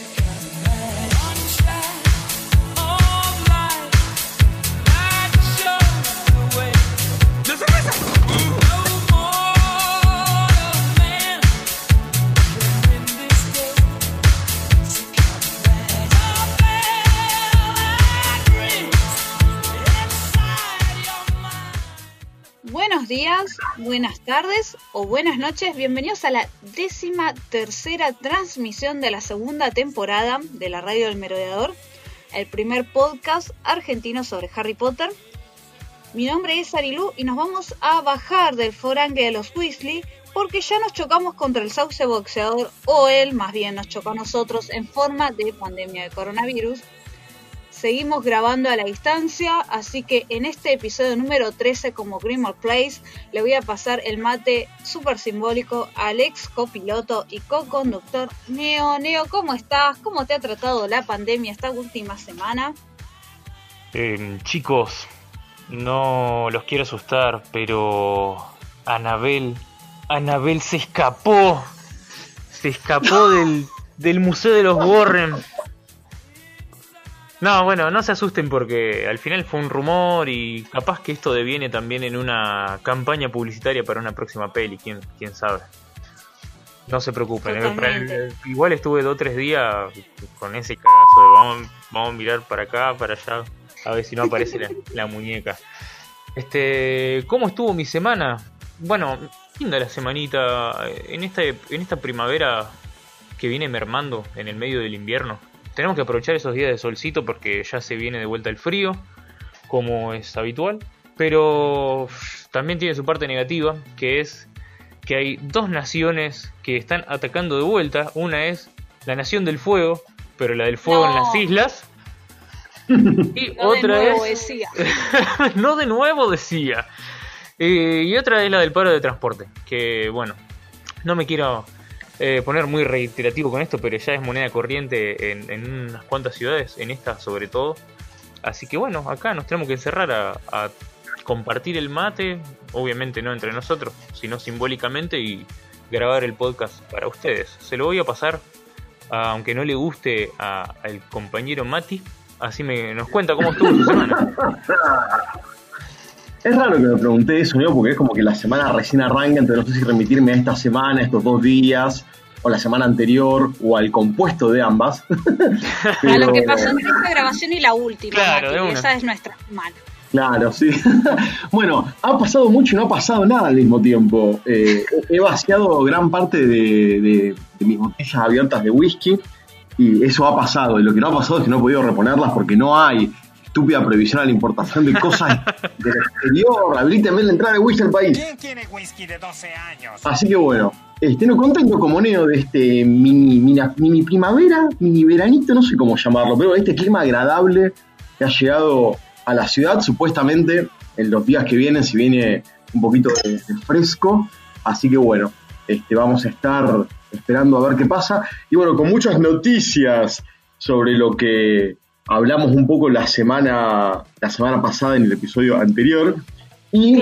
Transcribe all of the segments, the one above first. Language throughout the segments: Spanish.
music. Buenas tardes o buenas noches. Bienvenidos a la décima tercera transmisión de la segunda temporada de la Radio del Merodeador, el primer podcast argentino sobre Harry Potter. Mi nombre es Arilu y nos vamos a bajar del forangue de los Weasley porque ya nos chocamos contra el sauce boxeador o él más bien nos chocó a nosotros en forma de pandemia de coronavirus seguimos grabando a la distancia, así que en este episodio número 13 como Grimmer Place le voy a pasar el mate súper simbólico al ex copiloto y co-conductor Neo. Neo, ¿cómo estás? ¿Cómo te ha tratado la pandemia esta última semana? Em, chicos, no los quiero asustar, pero Anabel, Anabel se escapó, se escapó del, del Museo de los Warren no, bueno, no se asusten porque al final fue un rumor y capaz que esto deviene también en una campaña publicitaria para una próxima peli, quién, quién sabe. No se preocupen, eh, igual estuve dos o tres días con ese cagazo de vamos, vamos, a mirar para acá, para allá, a ver si no aparece la, muñeca. Este, ¿cómo estuvo mi semana? Bueno, linda la semanita. En esta, en esta primavera que viene mermando en el medio del invierno tenemos que aprovechar esos días de solcito porque ya se viene de vuelta el frío, como es habitual. Pero también tiene su parte negativa, que es que hay dos naciones que están atacando de vuelta. Una es la Nación del Fuego, pero la del Fuego en las islas. Y otra de nuevo es... decía. no de nuevo decía. Eh, y otra es la del paro de transporte, que bueno, no me quiero eh, poner muy reiterativo con esto, pero ya es moneda corriente en, unas cuantas ciudades, en esta sobre todo. Así que bueno, acá nos tenemos que encerrar a, compartir el mate, obviamente no entre nosotros, sino simbólicamente y grabar el podcast para ustedes. Se lo voy a pasar, aunque no le guste al compañero Mati, así me nos cuenta cómo estuvo su semana. Es raro que me pregunté eso, ¿no? Porque es como que la semana recién arranca, entonces no sé si remitirme a esta semana, estos dos días, o la semana anterior, o al compuesto de ambas. A lo que pasó entre esta grabación y la última, claro, esa es nuestra semana. Claro, sí. bueno, ha pasado mucho y no ha pasado nada al mismo tiempo. Eh, he vaciado gran parte de, de mis botellas abiertas de whisky y eso ha pasado. Y lo que no ha pasado es que no he podido reponerlas porque no hay estúpida prohibición a la importación de cosas del exterior. Habilíteme la entrada de whisky al país. ¿Quién quiere whisky de 12 años? Así que bueno, este, no contento como Neo de este mini, mini, primavera, mini veranito, no sé cómo llamarlo, pero este clima agradable que ha llegado a la ciudad, supuestamente en los días que vienen, si viene un poquito de, fresco. Así que bueno, este, vamos a estar esperando a ver qué pasa. Y bueno, con muchas noticias sobre lo que hablamos un poco la semana, la semana pasada en el episodio anterior. Y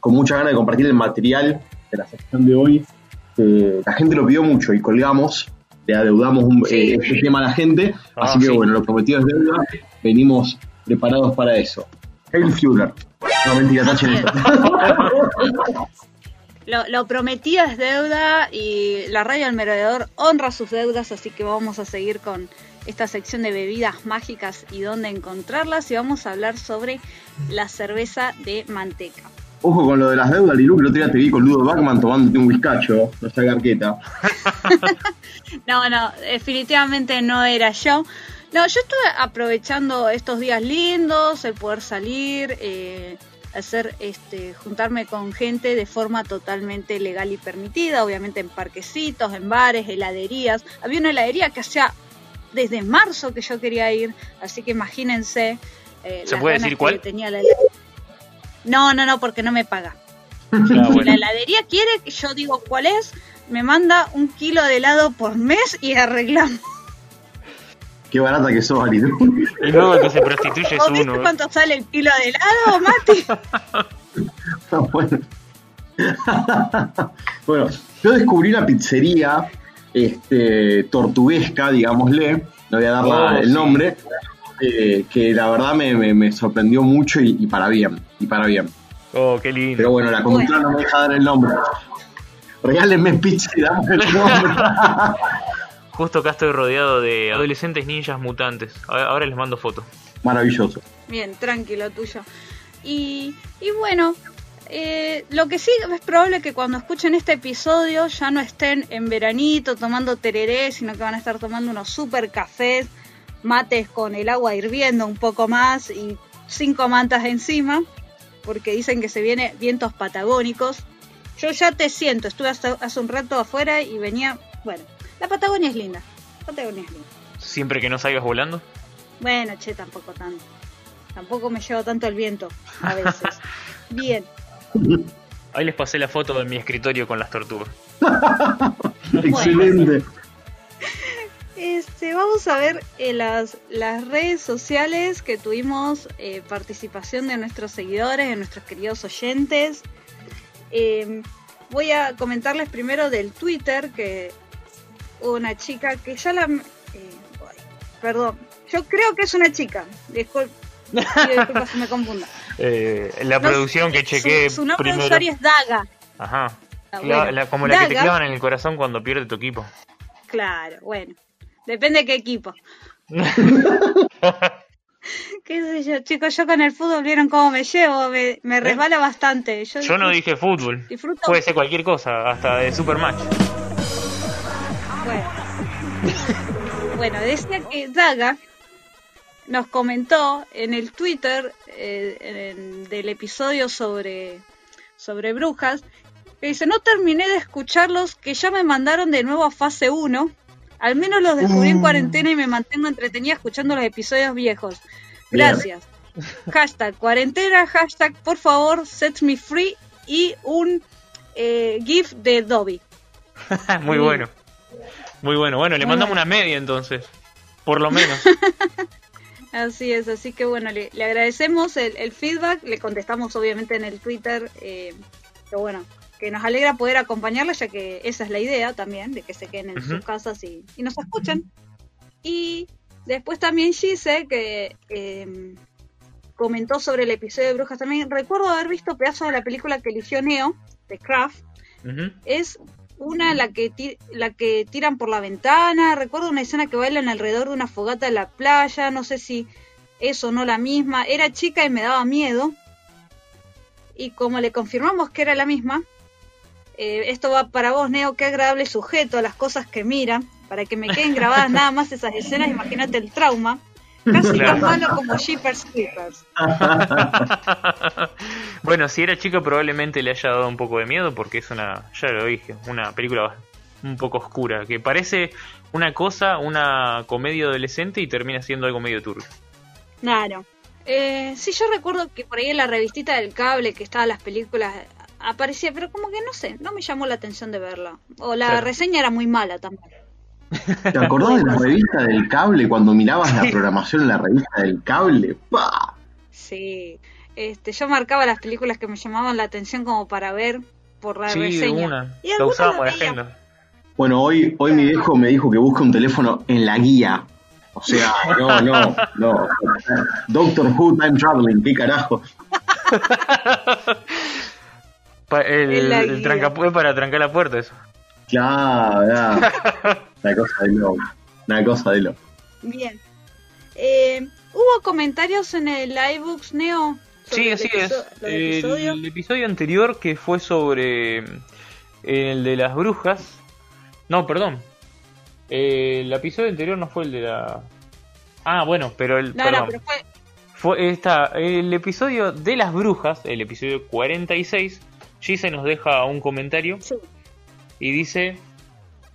con mucha ganas de compartir el material de la sección de hoy. la gente lo pidió mucho y colgamos, le adeudamos un, eh, este tema a la gente. Ah, así que bueno, lo prometido es deuda, venimos preparados para eso. Hail Fuller. No, mentira, tachen esto. Lo, lo, prometido es deuda y la radio al merodeador honra sus deudas, así que vamos a seguir con esta sección de bebidas mágicas y dónde encontrarlas y vamos a hablar sobre la cerveza de manteca. Ojo con lo de las deudas, Lilu, que el otro día te vi con Ludo Bachman tomándote un whiskacho, nuestra garqueta. no, no, definitivamente no era yo. No, yo estuve aprovechando estos días lindos, el poder salir, eh, hacer, este, juntarme con gente de forma totalmente legal y permitida, obviamente en parquecitos, en bares, heladerías. Había una heladería que hacía desde marzo que yo quería ir, así que imagínense. Eh, ¿Se puede decir cuál? Tenía la... No, no, no, porque no me paga. Ah, si la heladería quiere que yo digo cuál es, me manda un kilo de helado por mes y arreglamos. Qué barata que sos, Ari. No, que se prostituye es uno. ¿eh? cuánto sale el kilo de helado, Mati? bueno. bueno, yo descubrí una pizzería este, tortuguesca, digámosle, no voy a dar Oh, el sí. nombre, eh, que la verdad me, me- me sorprendió mucho y, y para bien, y para bien. Oh, qué lindo. Pero bueno, la conductora no me deja dar el nombre. Regálenme pizza y dame el nombre. Justo acá estoy rodeado de adolescentes ninjas mutantes. Ahora les mando fotos. Maravilloso. Bien, tranquilo tuyo. Y, y bueno, eh, lo que sí es probable que cuando escuchen este episodio ya no estén en veranito tomando tereré, sino que van a estar tomando unos super cafés, mates con el agua hirviendo un poco más y cinco mantas encima, porque dicen que se viene vientos patagónicos. Yo ya te siento, estuve hasta hace un rato afuera y venía, bueno, la Patagonia es linda, Patagonia es linda. Siempre que no salgas volando. Bueno, che, tampoco tanto. Tampoco me llevo tanto el viento a veces. Bien. Ahí les pasé la foto de mi escritorio con las tortugas. Excelente. Este, vamos a ver eh, las, las redes sociales que tuvimos eh, participación de nuestros seguidores, de nuestros queridos oyentes. Eh, voy a comentarles primero del Twitter que una chica que ya la... eh, perdón, yo creo que es una chica. Discul- pido disculpas si me confunda. Eh, la No, producción que chequé Su, nombre de primero. usuario es Daga. Ajá. Ah, La- bueno. la- como la que te clavan en el corazón cuando pierde tu equipo. Claro, bueno. Depende de qué equipo. ¿Qué sé yo, chicos? Yo con el fútbol vieron cómo me llevo, me, me resbala bastante. Yo, ¿Eh? Yo no dije fútbol. Disfruto. Puede ser cualquier cosa, hasta de Supermatch. Bueno. bueno, decía que Daga nos comentó en el Twitter eh, en del episodio sobre, sobre brujas, que dice, no terminé de escucharlos, que ya me mandaron de nuevo a fase 1. Al menos los descubrí en Mm. cuarentena y me mantengo entretenida escuchando los episodios viejos. Bien. Gracias. Hashtag cuarentena, hashtag por favor, set me free y un eh, GIF de Dobby. Muy Mm. bueno. Muy bueno. Bueno, le mandamos una media entonces. Por lo menos. Así es, así que bueno, le, le agradecemos el, el feedback, le contestamos obviamente en el Twitter, eh, que bueno, que nos alegra poder acompañarla, ya que esa es la idea también, de que se queden en sus casas y, y nos escuchen. Y después también Gise, que eh, comentó sobre el episodio de Brujas también, recuerdo haber visto pedazos de la película que eligió Neo, de Craft, es una la que ti- la que tiran por la ventana. Recuerdo una escena que bailan alrededor de una fogata en la playa no sé si es o no la misma. Era chica y me daba miedo. Y como le confirmamos que era la misma eh, esto va para vos Neo qué agradable sujeto las cosas que mira. Para que me queden grabadas nada más esas escenas imagínate el trauma casi Claro. tan malo como Jeepers Creepers bueno, si era chica probablemente le haya dado un poco de miedo porque es una, ya lo dije, una película un poco oscura, que parece una cosa, una comedia adolescente y termina siendo algo medio turbio. Claro. Eh, sí, yo recuerdo que por ahí en la revistita del cable que estaban las películas aparecía, pero como que no sé, no me llamó la atención de verla. O la Claro. reseña era muy mala también. ¿Te acordás de la revista del cable cuando mirabas la programación en la revista del cable? ¡Pah! Sí. Este, yo marcaba las películas que me llamaban la atención como para ver por la Sí, de reseña. una. Y La usábamos de agenda. Bueno, hoy, hoy mi viejo me dijo que busque un teléfono en la guía. O sea, no, no, no. Doctor Who Time Traveling, qué carajo. El, el trancapu- para trancar la puerta, eso. Claro, ya. Una cosa de loco. Una cosa de loco. Bien. Eh, ¿Hubo comentarios en el iBooks Neo? Sí, así es. El, episodio anterior que fue sobre mm, el de las brujas. No, perdón. Eh, el episodio anterior no fue el de la. Ah, bueno, pero el. No, perdón. no, pero fue Fue esta, el episodio de las brujas, el episodio 46. Gise nos deja un comentario sí. Y dice: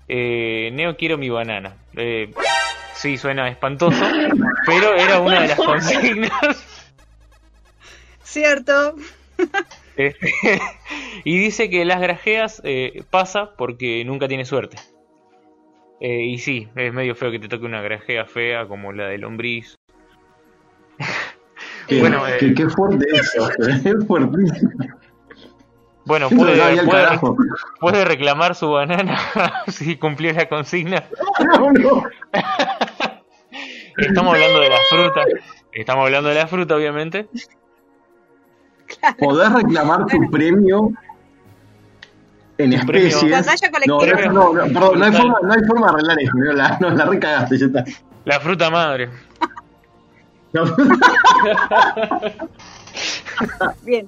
eh, Neo, quiero mi banana. Eh, sí, suena espantoso, pero era una de las consignas. Cierto. Este, y dice que las grajeas eh, pasa porque nunca tiene suerte. Eh, y sí, es medio feo que te toque una grajea fea como la de lombriz. Bueno, eh, qué, qué fuerte eso. Es fuertísimo. Bueno, puede, reclamar su banana si cumplió la consigna. No, no. Estamos hablando de la fruta. Estamos hablando de la fruta, obviamente. Podés reclamar tu premio en Tu premio. especies. Pantalla No, perdón, no hay, forma, no hay forma de arreglar eso. No, la, no, la recagaste, ya está. La fruta madre. Bien.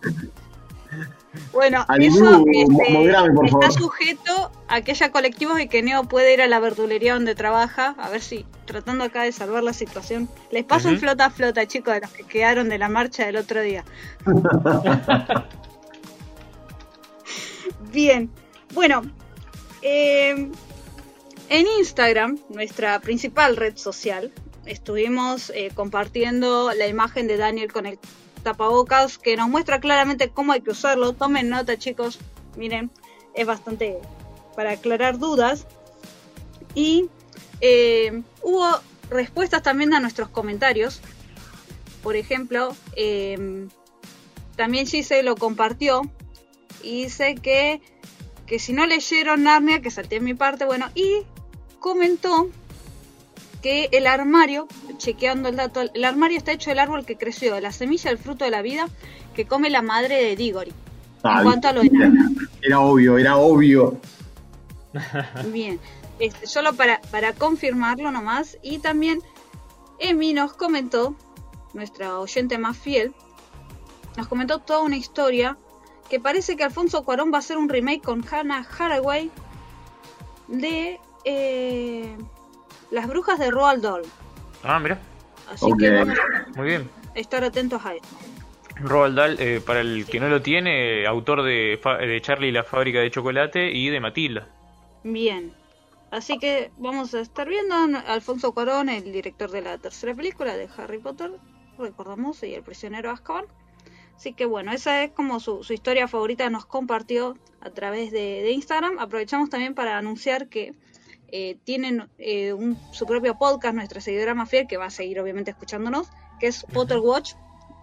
Bueno, eso este, moderame, por está favor. sujeto a que haya colectivos y que Neo puede ir a la verdulería donde trabaja. A ver si, tratando acá de salvar la situación. Les paso un flota a flota, chicos, de los que quedaron de la marcha del otro día. Bien. Bueno, eh, en Instagram, nuestra principal red social, estuvimos eh, compartiendo la imagen de Daniel con el tapabocas que nos muestra claramente cómo hay que usarlo. Tomen nota, chicos. Miren, es bastante para aclarar dudas. Y eh, hubo respuestas también a nuestros comentarios. Por ejemplo, eh, también Gise lo compartió y dice que, que si no leyeron Narnia, que salté en mi parte, bueno, y comentó que el armario, chequeando el dato, el armario está hecho del árbol que creció, de la semilla, el fruto de la vida que come la madre de Diggory. Ah, en cuanto a lo era, era obvio, era obvio. Bien, este, solo para, para confirmarlo nomás. Y también Emi nos comentó, nuestra oyente más fiel, nos comentó toda una historia que parece que Alfonso Cuarón va a hacer un remake con Hannah Haraway de eh, Las Brujas de Roald Dahl. Ah, mira. Así que vamos Muy bien. a estar atentos a esto. Roald Dahl, eh, para el que no lo tiene, autor de, Charlie y la fábrica de chocolate y de Matilda. Bien. Así que vamos a estar viendo a Alfonso Cuarón, el director de la tercera película de Harry Potter, recordamos, y el prisionero Azkaban. Así que bueno, esa es como su, su historia favorita, nos compartió a través de, de Instagram. Aprovechamos también para anunciar que eh, tienen eh, un- su propio podcast, nuestra seguidora más fiel, que va a seguir obviamente escuchándonos, que es Potter Watch.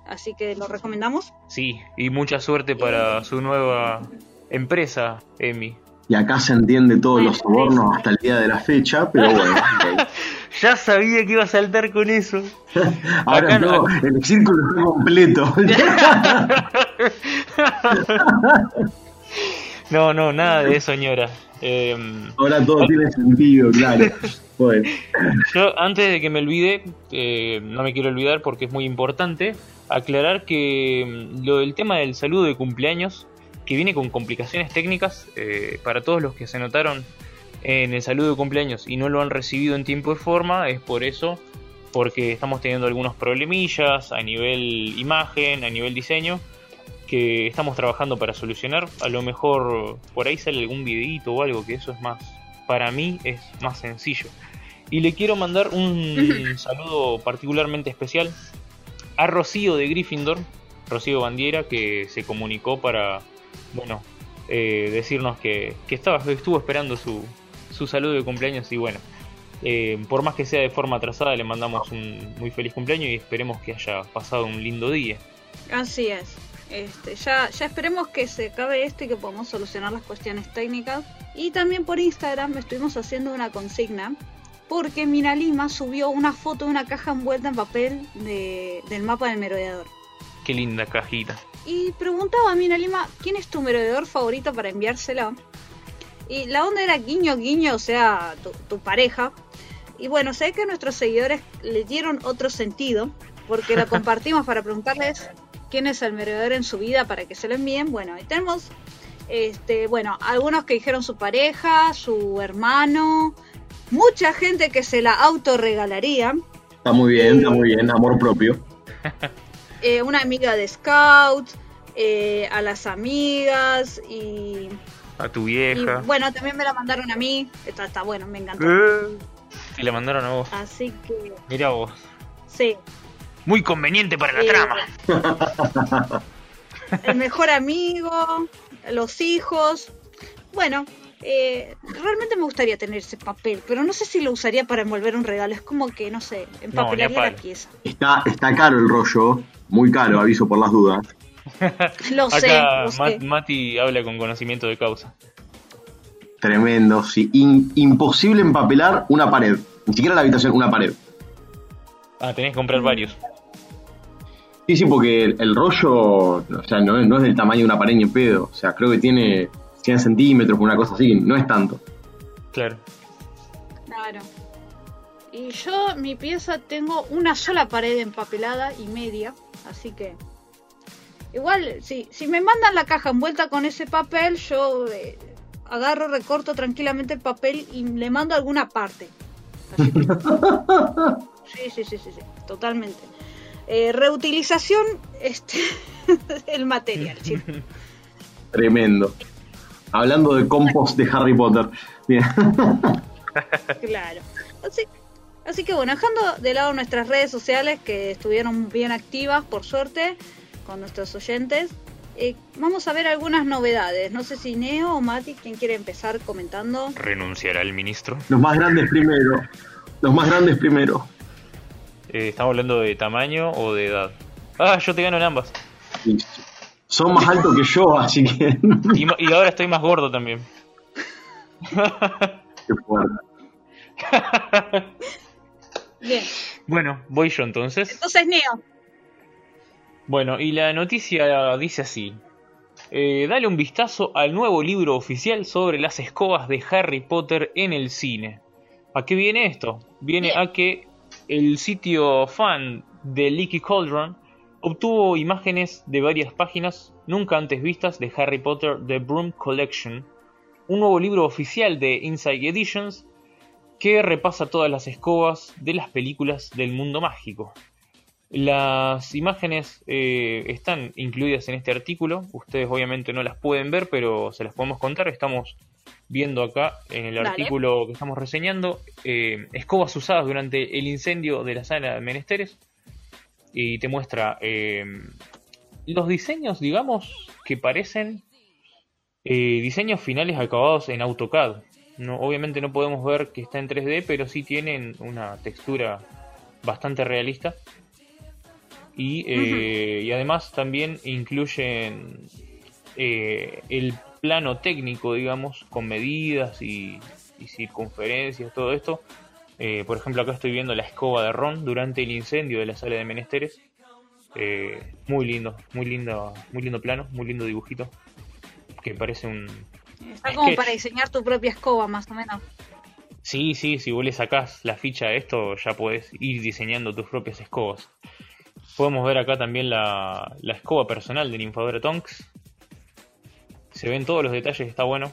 Así que lo recomendamos. Sí, y mucha suerte para su nueva empresa, Emi. Y acá se entiende todos los sobornos hasta el día de la fecha, pero bueno. Ya sabía que iba a saltar con eso. Ahora Acá no- no, el círculo está completo. No, no, nada de eso, señora. Em, Ahora todo tiene sentido, claro. Bueno, Yo, antes de que me olvide, eh, no me quiero olvidar porque es muy importante, aclarar que mm, lo del tema del saludo de cumpleaños, que viene con complicaciones técnicas, eh, para todos los que se notaron en el saludo de cumpleaños y no lo han recibido en tiempo y forma, es por eso, porque estamos teniendo algunos problemillas a nivel imagen, a nivel diseño, que estamos trabajando para solucionar. A lo mejor por ahí sale algún videito o algo, que eso es más, para mí es más sencillo. Y le quiero mandar un saludo particularmente especial a Rocío de Gryffindor, Rocío Bandiera, que se comunicó para, bueno, eh, decirnos que, que estaba, estuvo esperando su, su saludo de cumpleaños y bueno, eh, por más que sea de forma atrasada, le mandamos un muy feliz cumpleaños y esperemos que haya pasado un lindo día. Así es. Este, ya, ya esperemos que se acabe esto y que podamos solucionar las cuestiones técnicas. Y también por Instagram estuvimos haciendo una consigna porque Mina Lima subió una foto de una caja envuelta en papel de- del mapa del merodeador. Qué linda cajita. Y preguntaba a Mina Lima, ¿quién es tu merodeador favorito para enviárselo? Y la onda era guiño guiño, o sea, tu, tu pareja. Y bueno, sé que nuestros seguidores le dieron otro sentido, porque lo compartimos para preguntarles quién es el merodeador en su vida para que se lo envíen. Bueno, y tenemos, este, bueno, algunos que dijeron su pareja, su hermano, mucha gente que se la autorregalaría. está muy bien, está muy bien, amor propio. eh, una amiga de Scout, eh, a las amigas y, A tu y, vieja. bueno, también me la mandaron a mí. Está, está bueno, me encantó. Eh, Te la mandaron a vos. Así que, Mira vos. sí. Muy conveniente para la trama. El mejor amigo, los hijos. Bueno, eh, realmente me gustaría tener ese papel, pero no sé si lo usaría para envolver un regalo. Es como que, no sé, empapelaría la pieza. Está, está caro el rollo, muy caro, aviso por las dudas. Lo sé, Acá lo sé. Mat- Mati habla con conocimiento de causa. Tremendo, sí. In- imposible empapelar una pared. Ni siquiera la habitación, una pared. Ah, tenés que comprar varios. Sí, sí, porque el, el rollo, o sea, no es, no es del tamaño de una pared ni en pedo. O sea, creo que tiene 100 centímetros, una cosa así. No es tanto. Claro. Claro. Y yo, mi pieza, tengo una sola pared empapelada y media, así que... Igual, si, si me mandan la caja envuelta con ese papel, yo eh, agarro, recorto tranquilamente el papel y le mando alguna parte. Así que- Sí, sí, sí, sí, sí, totalmente. Eh, reutilización, este, el material, chicos. Tremendo. Hablando de compost de Harry Potter. Bien. Claro. Así, así que bueno, dejando de lado nuestras redes sociales que estuvieron bien activas, por suerte, con nuestros oyentes, eh, vamos a ver algunas novedades. No sé si Neo o Mati, ¿quién quiere empezar comentando? ¿Renunciará el ministro? Los más grandes primero. Los más grandes primero. Eh, ¿Estamos hablando de tamaño o de edad? Ah, yo te gano en ambas. Son más altos que yo, así que. Y, ahora estoy más gordo también. Qué fuerte. Bien. Bueno, voy yo entonces. Entonces, Neo. Bueno, y la noticia dice así. Eh, dale un vistazo al nuevo libro oficial sobre las escobas de Harry Potter en el cine. ¿A qué viene esto? Viene Bien. a que el sitio fan de Leaky Cauldron obtuvo imágenes de varias páginas nunca antes vistas de Harry Potter The Broom Collection, un nuevo libro oficial de Inside Editions que repasa todas las escobas de las películas del mundo mágico. Las imágenes eh, están incluidas en este artículo. Ustedes obviamente no las pueden ver, pero se las podemos contar. Estamos viendo acá en el Dale. artículo que estamos reseñando eh, escobas usadas durante el incendio de la sala de menesteres. Y te muestra eh, los diseños, digamos, que parecen eh, diseños finales acabados en AutoCAD. No, obviamente no podemos ver que está en 3D, pero sí tienen una textura bastante realista. Y, y además también incluyen el plano técnico, digamos, con medidas y, y circunferencias, todo esto. Eh, por ejemplo, acá estoy viendo la escoba de Ron durante el incendio de la sala de menesteres. Eh, muy lindo, muy lindo, muy lindo plano, muy lindo dibujito. Que parece un, Está Es como para diseñar tu propia escoba, más o menos. Sí, sí, si vos le sacás la ficha a esto, ya podés ir diseñando tus propias escobas. Podemos ver acá también la, la escoba personal de Ninfadora Tonks. Se ven todos los detalles, está bueno.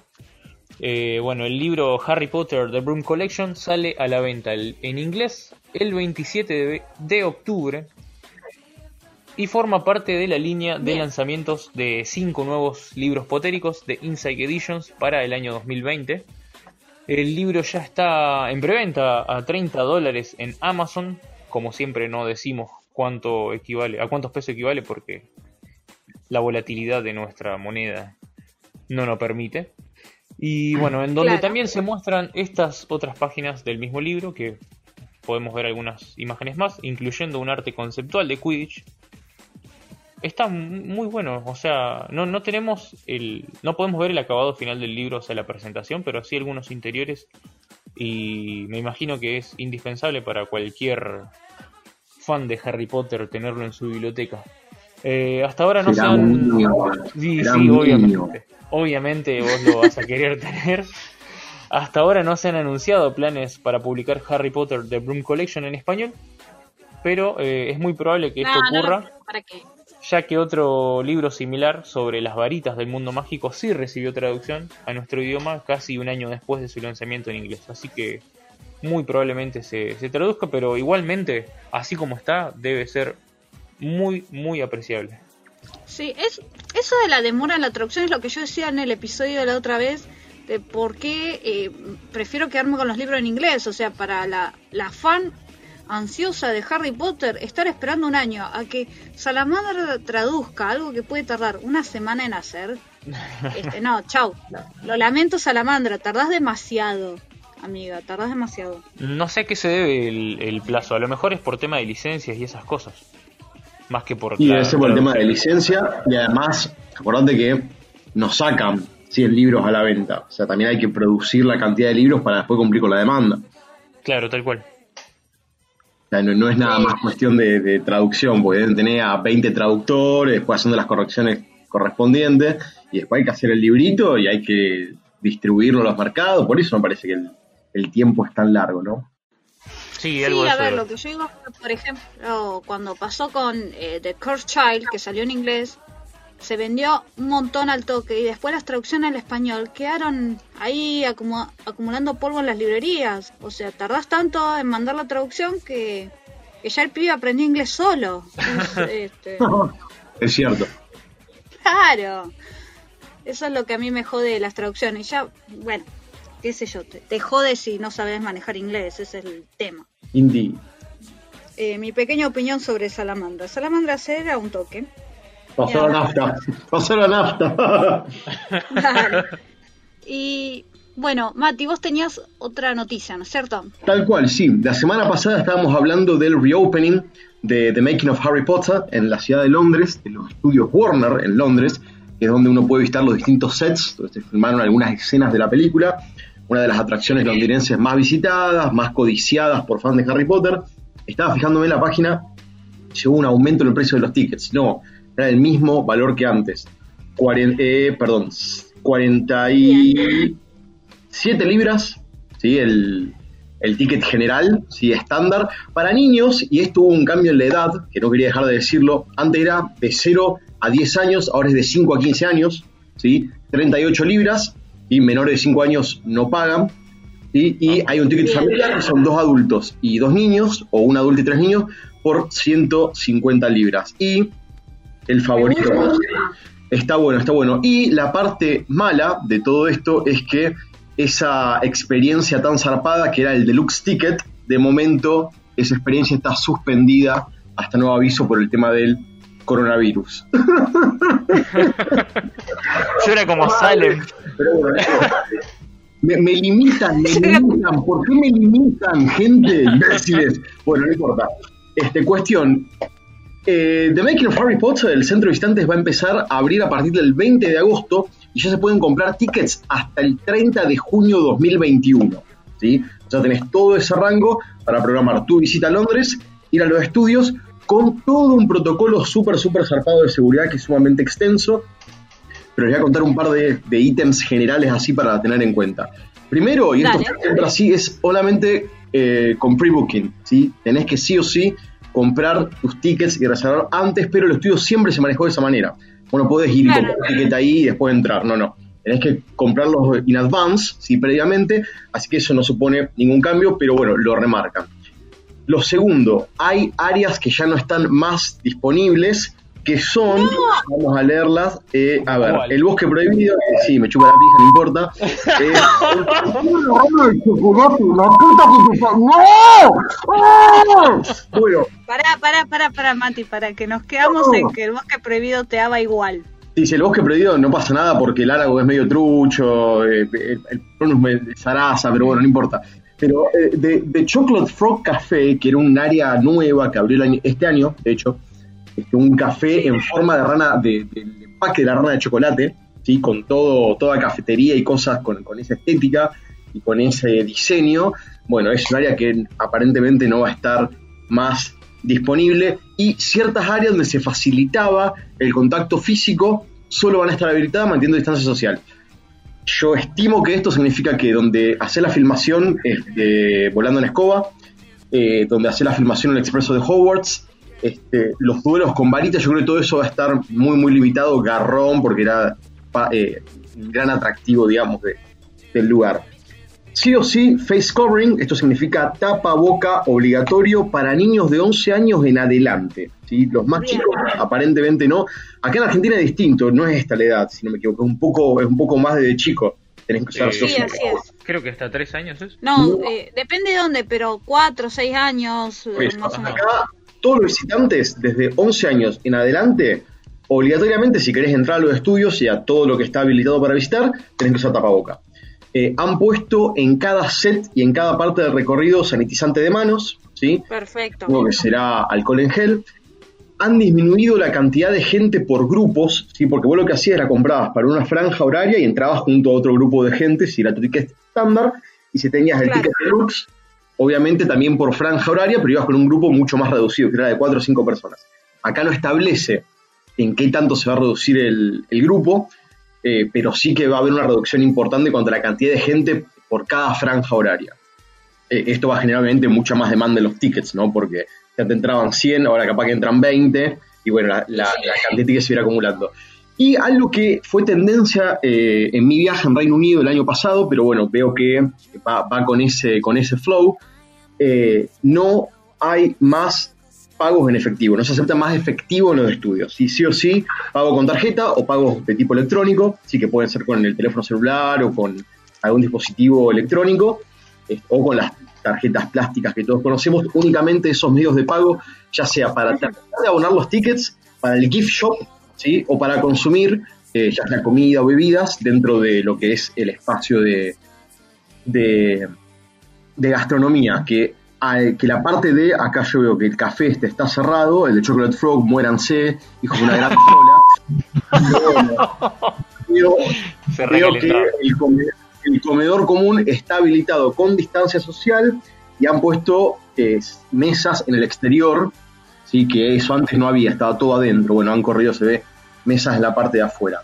Eh, bueno, el libro Harry Potter The Broom Collection sale a la venta en inglés el 27 de, de octubre y forma parte de la línea de Bien. lanzamientos de cinco nuevos libros potéricos de Inside Editions para el año 2020. El libro ya está en preventa a 30 dólares en Amazon. Como siempre no decimos cuánto equivale, a cuántos pesos equivale porque la volatilidad de nuestra moneda no nos permite. Y bueno, en donde Claro. también se muestran estas otras páginas del mismo libro que podemos ver algunas imágenes más, incluyendo un arte conceptual de Quidditch. Está muy bueno, o sea, no, no tenemos el. No podemos ver el acabado final del libro, o sea, la presentación, pero sí algunos interiores. Y me imagino que es indispensable para cualquier fan de Harry Potter tenerlo en su biblioteca. Eh, hasta ahora no se han. Sí, sí, obviamente. Obviamente vos lo vas a querer tener. Hasta ahora no se han anunciado planes para publicar Harry Potter The Broom Collection en español, pero eh, es muy probable que esto no, ocurra, ¿Para qué? ya que otro libro similar sobre las varitas del mundo mágico sí recibió traducción a nuestro idioma casi un año después de su lanzamiento en inglés. Así que muy probablemente se, se traduzca, pero igualmente, así como está, debe ser muy, muy apreciable. Sí, es, eso de la demora en la traducción es lo que yo decía en el episodio de la otra vez, de por qué eh, prefiero quedarme con los libros en inglés. O sea, para la, la fan ansiosa de Harry Potter, estar esperando un año a que Salamandra traduzca algo que puede tardar una semana en hacer. Este, no, chau. Lo lamento, Salamandra, tardás demasiado, amiga, tardás demasiado. No sé a qué se debe el, el plazo, a lo mejor es por tema de licencias y esas cosas. Más que por... Y debe ser por el tema de licencia y además, acordate que nos sacan 100 libros a la venta. O sea, también hay que producir la cantidad de libros para después cumplir con la demanda. Claro, tal cual. O sea, no, no es nada más cuestión de, de traducción, porque deben tener a 20 traductores, después haciendo las correcciones correspondientes, y después hay que hacer el librito y hay que distribuirlo a los mercados, por eso me parece que el, el tiempo es tan largo, ¿no? Sí, algo Sí, de a ver, lo que yo digo por ejemplo, cuando pasó con eh, The Cursed Child, que salió en inglés, se vendió un montón al toque y después las traducciones al español quedaron ahí acumu- acumulando polvo en las librerías. O sea, tardás tanto en mandar la traducción que, que ya el pibe aprendió inglés solo. Es, este, es cierto. claro. Eso es lo que a mí me jode de las traducciones. Ya, bueno, qué sé yo, te, te jode si no sabes manejar inglés, ese es el tema. Indeed. Eh, mi pequeña opinión sobre Salamandra. Salamandra era un toque. Pasó la nafta. Pasó la nafta. Y bueno, Mati, vos tenías otra noticia, ¿no es cierto? Tal cual, sí. La semana pasada estábamos hablando del reopening de The Making of Harry Potter en la ciudad de Londres, de los estudios Warner en Londres, que es donde uno puede visitar los distintos sets, donde se filmaron algunas escenas de la película, una de las atracciones londinenses más visitadas, más codiciadas por fans de Harry Potter. Estaba fijándome en la página, llegó un aumento en el precio de los tickets. No, era el mismo valor que antes. Cuaren- eh, perdón, 47 libras, ¿sí? El, el ticket general, ¿sí? estándar. Para niños, y esto hubo un cambio en la edad, que no quería dejar de decirlo, antes era de 0 a 10 años, ahora es de 5 a 15 años, ¿sí? 38 libras, y menores de 5 años no pagan. Y hay un ticket familiar que son dos adultos y dos niños, o un adulto y tres niños, por 150 libras. Y el favorito. Está bueno, está bueno. Y la parte mala de todo esto es que esa experiencia tan zarpada que era el deluxe ticket, de momento esa experiencia está suspendida hasta nuevo aviso por el tema del coronavirus. Era como Salem. Pero bueno, me, me limitan, me limitan. ¿Por qué me limitan, gente? Imbéciles. Bueno, no importa. Este, cuestión. Eh, The Making of Harry Potter, el centro de visitantes, va a empezar a abrir a partir del 20 de agosto y ya se pueden comprar tickets hasta el 30 de junio 2021. ¿sí? Ya tenés todo ese rango para programar tu visita a Londres, ir a los estudios con todo un protocolo súper, súper zarpado de seguridad que es sumamente extenso pero les voy a contar un par de, de ítems generales así para tener en cuenta. Primero, y esto siempre así, es solamente eh, con pre-booking, ¿sí? Tenés que sí o sí comprar tus tickets y reservar antes, pero el estudio siempre se manejó de esa manera. Bueno, podés ir y comprar el ticket ahí y después entrar, no, no. Tenés que comprarlos in advance, sí, previamente, así que eso no supone ningún cambio, pero bueno, lo remarcan. Lo segundo, hay áreas que ya no están más disponibles, que son, vamos a leerlas, eh, a ver, el bosque prohibido, que sí, me chupa la pija, no importa. Eh, bueno, Pará, pará, pará, pará, Mati, para que nos quedamos No. en que el bosque prohibido te daba igual. dice el bosque prohibido no pasa nada porque el árago es medio trucho, eh, el, el zaraza, pero bueno, no importa. Pero eh, de, Chocolate Frog Café, que era un área nueva que abrió el año- este año, de hecho, este, un café en forma de rana, de- del empaque de la rana de chocolate, ¿sí? con todo, toda cafetería y cosas con, con esa estética y con ese diseño. Bueno, es un área que aparentemente no va a estar más disponible y ciertas áreas donde se facilitaba el contacto físico solo van a estar habilitadas manteniendo distancia social. Yo estimo que esto significa que donde hace la filmación este, volando en escoba, eh, donde hace la filmación en el expreso de Hogwarts, este, los duelos con varitas, yo creo que todo eso va a estar muy, muy limitado, garrón, porque era eh, un gran atractivo, digamos, de- del lugar. Sí o sí, face covering, esto significa tapa boca obligatorio para niños de 11 años en adelante. ¿Sí? Los más Bien. chicos aparentemente no. Acá en Argentina es distinto, no es esta la edad, si no me equivoco, es un poco, es un poco más de chico. Tenés que usar Eh, sí así es. Creo que hasta tres años es. No, No. eh, depende de dónde, pero cuatro, seis años, Pues, más o menos. acá todos los visitantes desde 11 años en adelante, obligatoriamente si querés entrar a los estudios y a todo lo que está habilitado para visitar, tenés que usar tapaboca. Eh, han puesto en cada set y en cada parte del recorrido sanitizante de manos, ¿sí? Perfecto. Supongo que será alcohol en gel. Han disminuido la cantidad de gente por grupos, ¿sí? porque vos lo que hacías era comprabas para una franja horaria y entrabas junto a otro grupo de gente, si era tu ticket estándar, y si tenías el Claro. ticket deluxe, obviamente también por franja horaria, pero ibas con un grupo mucho más reducido, que era de 4 o 5 personas. Acá no establece en qué tanto se va a reducir el, el grupo, eh, pero sí que va a haber una reducción importante en cuanto a la cantidad de gente por cada franja horaria. Eh, esto va a generar obviamente mucha más demanda en los tickets, ¿no? Porque ya te entraban 100, ahora capaz que entran 20, y bueno, la, la- la cantidad tickets se irá acumulando. Y algo que fue tendencia eh, en mi viaje en Reino Unido el año pasado, pero bueno, veo que va, va con, ese, con ese flow, eh, no hay más pagos en efectivo, no se acepta más efectivo en los estudios. Sí, sí o sí, pago con tarjeta o pagos de tipo electrónico, sí que pueden ser con el teléfono celular o con algún dispositivo electrónico, eh, o con las tarjetas plásticas que todos conocemos, únicamente esos medios de pago, ya sea para tratar de abonar los tickets, para el gift shop, ¿sí? o para consumir eh, ya sea comida o bebidas dentro de lo que es el espacio de, de, de gastronomía, que, al- que la parte de, acá yo veo que el café este está cerrado, el de Chocolate Frog, muéranse, hijos de una gran sola. Pero veo que el el comedor común está habilitado con distancia social y han puesto eh, mesas en el exterior, sí que eso antes no había, estaba todo adentro. Bueno, han corrido, se ve mesas en la parte de afuera.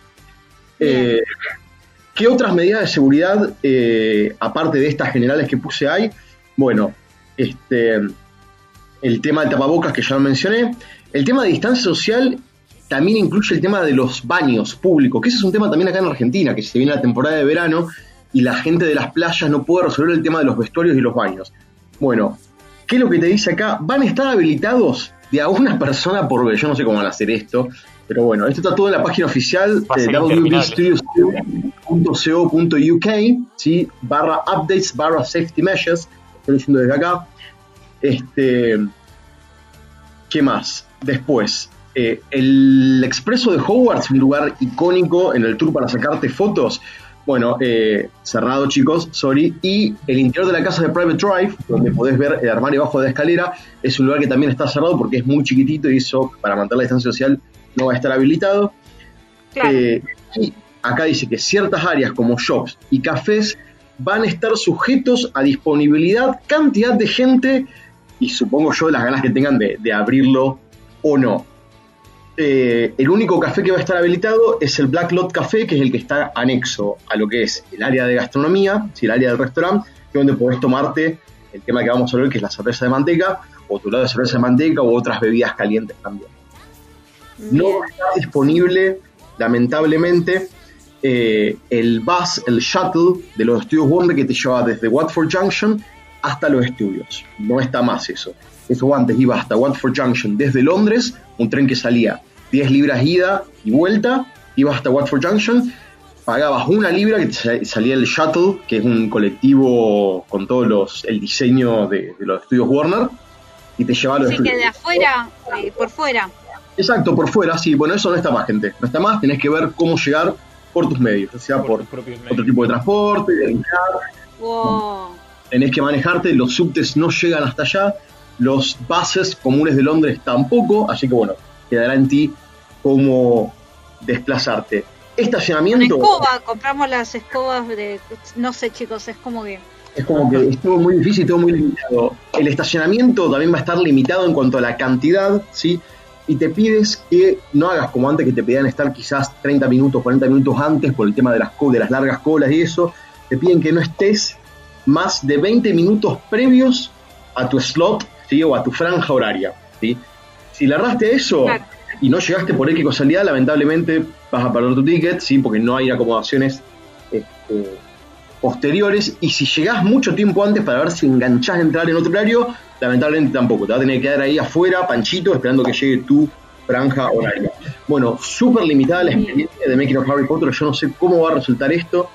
Eh, ¿Qué otras medidas de seguridad, eh, aparte de estas generales que puse ahí? Bueno, este, el tema del tapabocas que ya mencioné. El tema de distancia social también incluye el tema de los baños públicos, que ese es un tema también acá en Argentina, que se viene la temporada de verano y la gente de las playas no puede resolver el tema de los vestuarios y los baños. Bueno, ¿qué es lo que te dice acá? Van a estar habilitados de a una persona por vez. Yo no sé cómo van a hacer esto, pero bueno, esto está todo en la página oficial de www.studios.co.uk, ¿sí? barra updates, barra safety measures, estoy diciendo desde acá. Este, ¿Qué más? Después, eh, el expreso de Hogwarts, un lugar icónico en el tour para sacarte fotos. Bueno, eh, cerrado chicos, sorry. Y el interior de la casa de Private Drive, donde podés ver el armario bajo de la escalera, es un lugar que también está cerrado porque es muy chiquitito y eso, para mantener la distancia social, no va a estar habilitado. Claro. Eh, y acá dice que ciertas áreas como shops y cafés van a estar sujetos a disponibilidad, cantidad de gente y supongo yo las ganas que tengan de, de abrirlo o no. Eh, el único café que va a estar habilitado es el Black Lot Café, que es el que está anexo a lo que es el área de gastronomía, si el área del restaurante, que es donde podés tomarte el tema que vamos a ver, que es la cerveza de manteca, o tu lado de cerveza de manteca, o otras bebidas calientes también. No estar disponible, lamentablemente, eh, el bus, el shuttle de los estudios Warner que te lleva desde Watford Junction hasta los estudios. No está más eso. Eso antes iba hasta Watford Junction desde Londres, un tren que salía 10 libras ida y vuelta, ibas hasta Watford Junction, pagabas una libra que salía el shuttle, que es un colectivo con todos los el diseño de, de los estudios Warner, y te llevaba a los Así que estudios. de afuera, eh, por fuera. Exacto, por fuera, sí. Bueno, eso no está más, gente. No está más, tenés que ver cómo llegar por tus medios, o sea, por, otro tipo de transporte, de Wow. tenés que manejarte, los subtes no llegan hasta allá, los buses comunes de Londres tampoco, así que bueno, quedará en ti cómo desplazarte. Estacionamiento escoba, compramos las escobas de. No sé, chicos, es como que. es como que es todo muy difícil, todo muy limitado. El estacionamiento también va a estar limitado en cuanto a la cantidad, ¿sí? Y te pides que no hagas como antes que te pedían estar quizás 30 minutos, 40 minutos antes por el tema de las, de las largas colas y eso. Te piden que no estés más de 20 minutos previos a tu slot, ¿sí? O a tu franja horaria, ¿sí? Si le erraste eso Claro. y no llegaste por X casualidad, lamentablemente vas a perder tu ticket, ¿sí? Porque no hay acomodaciones este, posteriores. Y si llegás mucho tiempo antes para ver si enganchás a entrar en otro horario, lamentablemente tampoco. Te vas a tener que quedar ahí afuera, panchito, esperando que llegue tu franja horaria. Bueno, súper limitada la experiencia de Making of Harry Potter. Yo no sé cómo va a resultar esto.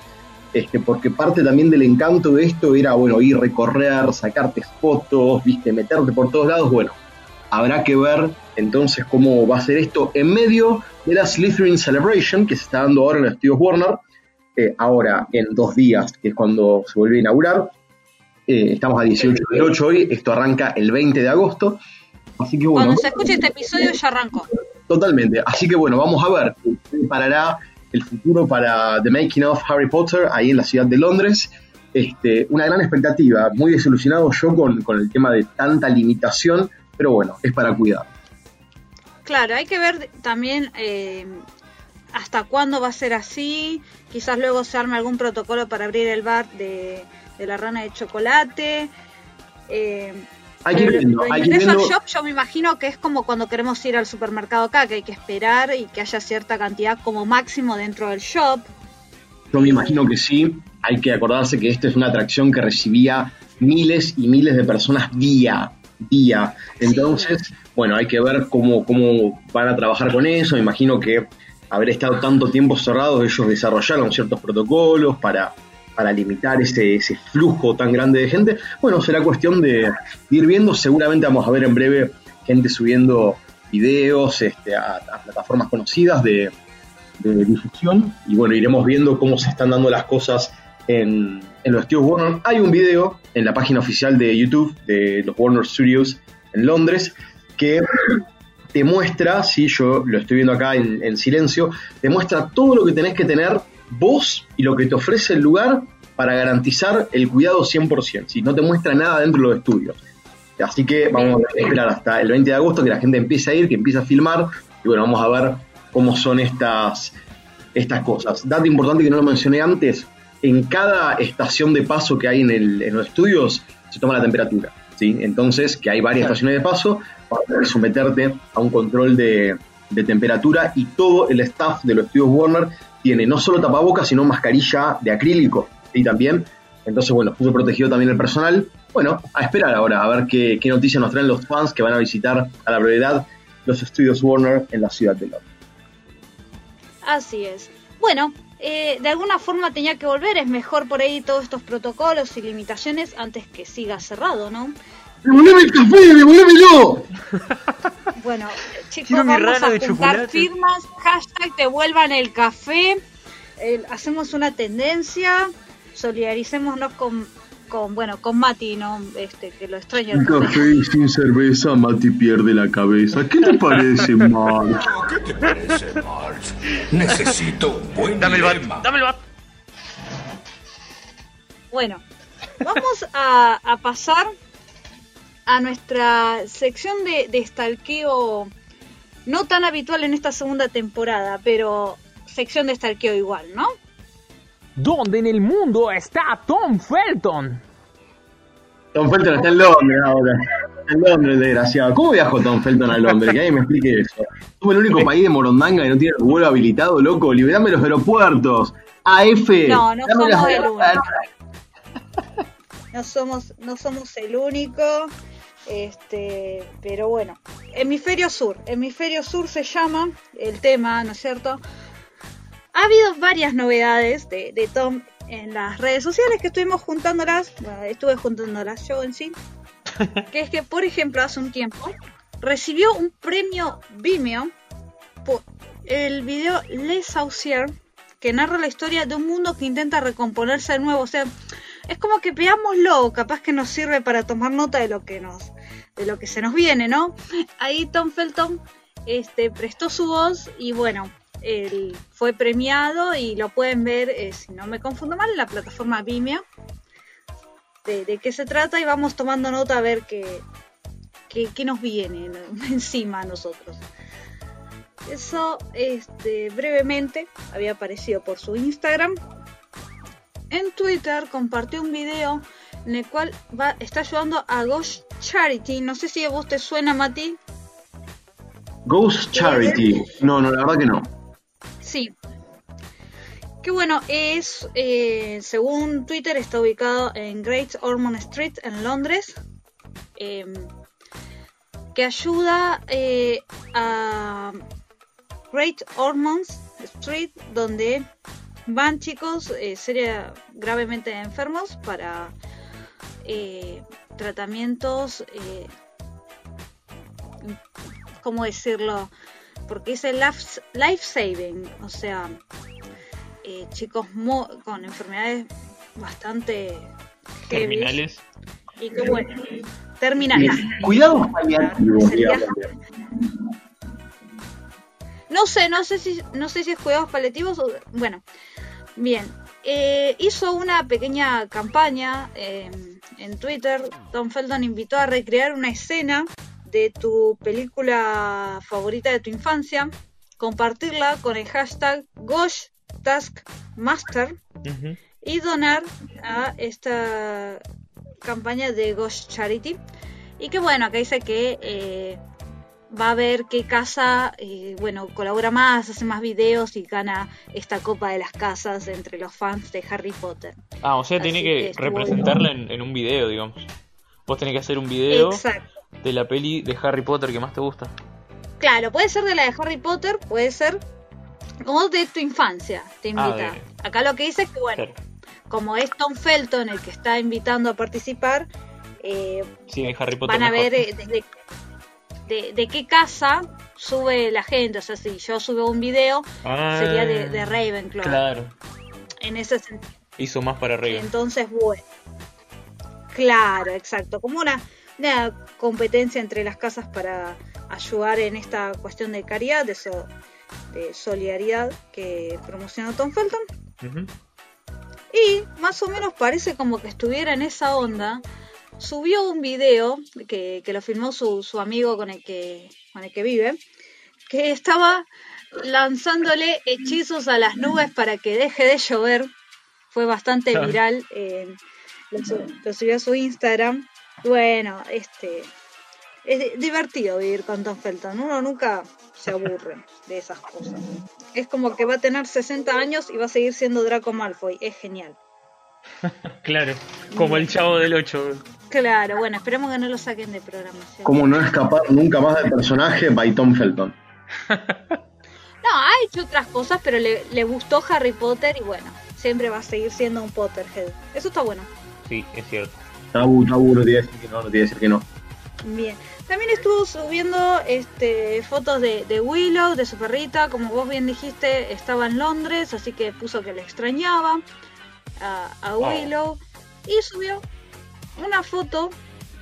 Este, porque parte también del encanto de esto era, bueno, ir, recorrer, sacarte fotos, viste, meterte por todos lados, bueno, habrá que ver entonces cómo va a ser esto en medio de la Slytherin Celebration que se está dando ahora en los estudios Warner, eh, ahora en dos días, que es cuando se vuelve a inaugurar. Eh, estamos a 18 del 8 hoy, esto arranca el 20 de agosto, Así que bueno. Cuando se escuche este episodio ya arrancó. Totalmente. Así que bueno, vamos a ver qué parará el futuro para The Making of Harry Potter ahí en la ciudad de Londres. Este, una gran expectativa, muy desilusionado yo con, con el tema de tanta limitación, pero bueno, es para cuidar. Claro, hay que ver también eh, hasta cuándo va a ser así. Quizás luego se arme algún protocolo para abrir el bar de, de la rana de chocolate. Eh, Hay que viendo, hay que viendo- shop yo me imagino que es como cuando queremos ir al supermercado acá, que hay que esperar y que haya cierta cantidad como máximo dentro del shop. Yo me imagino que sí. Hay que acordarse que esta es una atracción que recibía miles y miles de personas día, día. Entonces, bueno, hay que ver cómo, cómo van a trabajar con eso. Me imagino que haber estado tanto tiempo cerrados, ellos desarrollaron ciertos protocolos para, para limitar ese, ese flujo tan grande de gente. Bueno, será cuestión de ir viendo. Seguramente vamos a ver en breve gente subiendo videos este, a, a plataformas conocidas de, de difusión y bueno, iremos viendo cómo se están dando las cosas en, los estudios Warner. Hay un video en la página oficial de YouTube de los Warner Studios en Londres que te muestra, si yo lo estoy viendo acá en, en silencio, te muestra todo lo que tenés que tener vos y lo que te ofrece el lugar para garantizar el cuidado 100%. Si no te muestra nada dentro de los estudios. Así que vamos a esperar hasta el 20 de agosto que la gente empiece a ir, que empiece a filmar. Y bueno, vamos a ver cómo son estas, estas cosas. Dato importante que no lo mencioné antes, en cada estación de paso que hay en, el- en los estudios se toma la temperatura. ¿sí? Entonces, que hay varias estaciones de paso, vas a tener que someterte a un control de, de temperatura y todo el staff de los estudios Warner tiene no solo tapabocas, sino mascarilla de acrílico y también. Entonces, bueno, puso protegido también el personal. Bueno, a esperar ahora, a ver qué, qué noticias nos traen los fans que van a visitar a la brevedad los estudios Warner en la ciudad de Londres. Así es. Bueno, eh, de alguna forma tenía que volver. Es mejor por ahí todos estos protocolos y limitaciones antes que siga cerrado, ¿no? ¡Devolveme el café! ¡Devolvémelo! Bueno, chicos, Quiero vamos a de juntar chocolate. firmas. Hashtag devuelvan el café. Eh, hacemos una tendencia. Solidaricémonos con, con, bueno, con Mati, ¿no? Este, que lo extraña. el Un café. y sin cerveza, Mati pierde la cabeza. ¿Qué te parece, March? ¿Qué te parece, Marge? Necesito un buen Dame el bat, dame el bat. Bueno, vamos a, a pasar a nuestra sección de, de stalkeo no tan habitual en esta segunda temporada, pero sección de stalkeo igual, ¿no? ¿Dónde en el mundo está Tom Felton? Tom Felton está en Londres ahora. En Londres, desgraciado. ¿Cómo viajó Tom Felton a Londres? Que alguien me explique eso. Somos el único país de Morondanga que no tiene el vuelo habilitado, loco. Liberame los aeropuertos. AF. No, no somos las- el único. No somos, no somos el único. Este, pero bueno, hemisferio sur, hemisferio sur se llama el tema, ¿no es cierto? Ha habido varias novedades de, de Tom en las redes sociales que estuvimos juntándolas, bueno, estuve juntándolas yo en sí, que es que, por ejemplo, hace un tiempo recibió un premio Vimeo por el video Les Saucier, que narra la historia de un mundo que intenta recomponerse de nuevo. O sea, es como que veámoslo, capaz que nos sirve para tomar nota de lo que nos, de lo que se nos viene, ¿no? Ahí Tom Felton este, prestó su voz y bueno, él fue premiado y lo pueden ver, eh, si no me confundo mal, en la plataforma Vimeo. De, qué se trata y vamos tomando nota a ver qué, qué, qué nos viene encima a nosotros. Eso, este, brevemente, había aparecido por su Instagram. En Twitter compartió un video en el cual va, está ayudando a Ghost Charity. No sé si a vos te suena, Mati. Ghost Charity. No, no, la verdad que no. Sí. Que bueno, es, eh, según Twitter, está ubicado en Great Ormond Street, en Londres. em, que ayuda eh, a Great Ormond Street, donde van chicos eh, seria, gravemente enfermos para tratamientos, ¿cómo decirlo? Porque dice life, life saving, o sea, eh, chicos mo- con enfermedades bastante heavy Terminales. y que bueno, terminales. Cuidado. No sé, no sé si, no sé si es cuidados paliativos o. Bueno, bien. Eh, hizo una pequeña campaña eh, en Twitter. Tom Felton invitó a recrear una escena de tu película favorita de tu infancia, compartirla con el hashtag Gosh Taskmaster y donar a esta campaña de Ghost Charity. Y que bueno, acá dice que eh, va a ver qué casa, eh, bueno, colabora más, hace más videos y gana esta copa de las casas entre los fans de Harry Potter. Ah, o sea, tiene que, representarla en, en un video, digamos. Vos tenés que hacer un video Exacto. De la peli de Harry Potter que más te gusta. Claro, puede ser de la de Harry Potter, puede ser como de tu infancia, te Ah, invita. Acá lo que dice es que, bueno, Claro. como es Tom Felton el que está invitando a participar, eh, Sí, Harry Potter. van a mejor. ver eh, de, de- qué casa sube la gente. O sea, si yo subo un video, Ah, sería de, de Ravenclaw. Claro. En ese sentido. Hizo más para arriba. Entonces, bueno. Claro, exacto. Como una, una competencia entre las casas para ayudar en esta cuestión de caridad, de, so- de solidaridad que promociona Tom Felton. Y más o menos parece como que estuviera en esa onda. Subió un video que, que lo filmó su, su amigo con el que con el que vive, que estaba lanzándole hechizos a las nubes para que deje de llover. Fue bastante viral. eh, lo subió a su Instagram. Bueno, este es di- divertido vivir con Tom Felton. Uno nunca se aburre de esas cosas. Es como que va a tener 60 años y va a seguir siendo Draco Malfoy. Es genial. Claro. Como el chavo del 8. Claro, bueno, esperemos que no lo saquen de programación. ¿Cómo no escapar nunca más del personaje by Tom Felton? No, ha hecho otras cosas, pero le, le gustó Harry Potter y bueno, siempre va a seguir siendo un Potterhead. Eso está bueno. Sí, es cierto. Tabu, tabu, no te iba a decir que no, no te iba a decir que no. Bien. También estuvo subiendo este, fotos de, de Willow, de su perrita. Como vos bien dijiste, estaba en Londres, así que puso que le extrañaba a, a Oh. Willow. Y subió una foto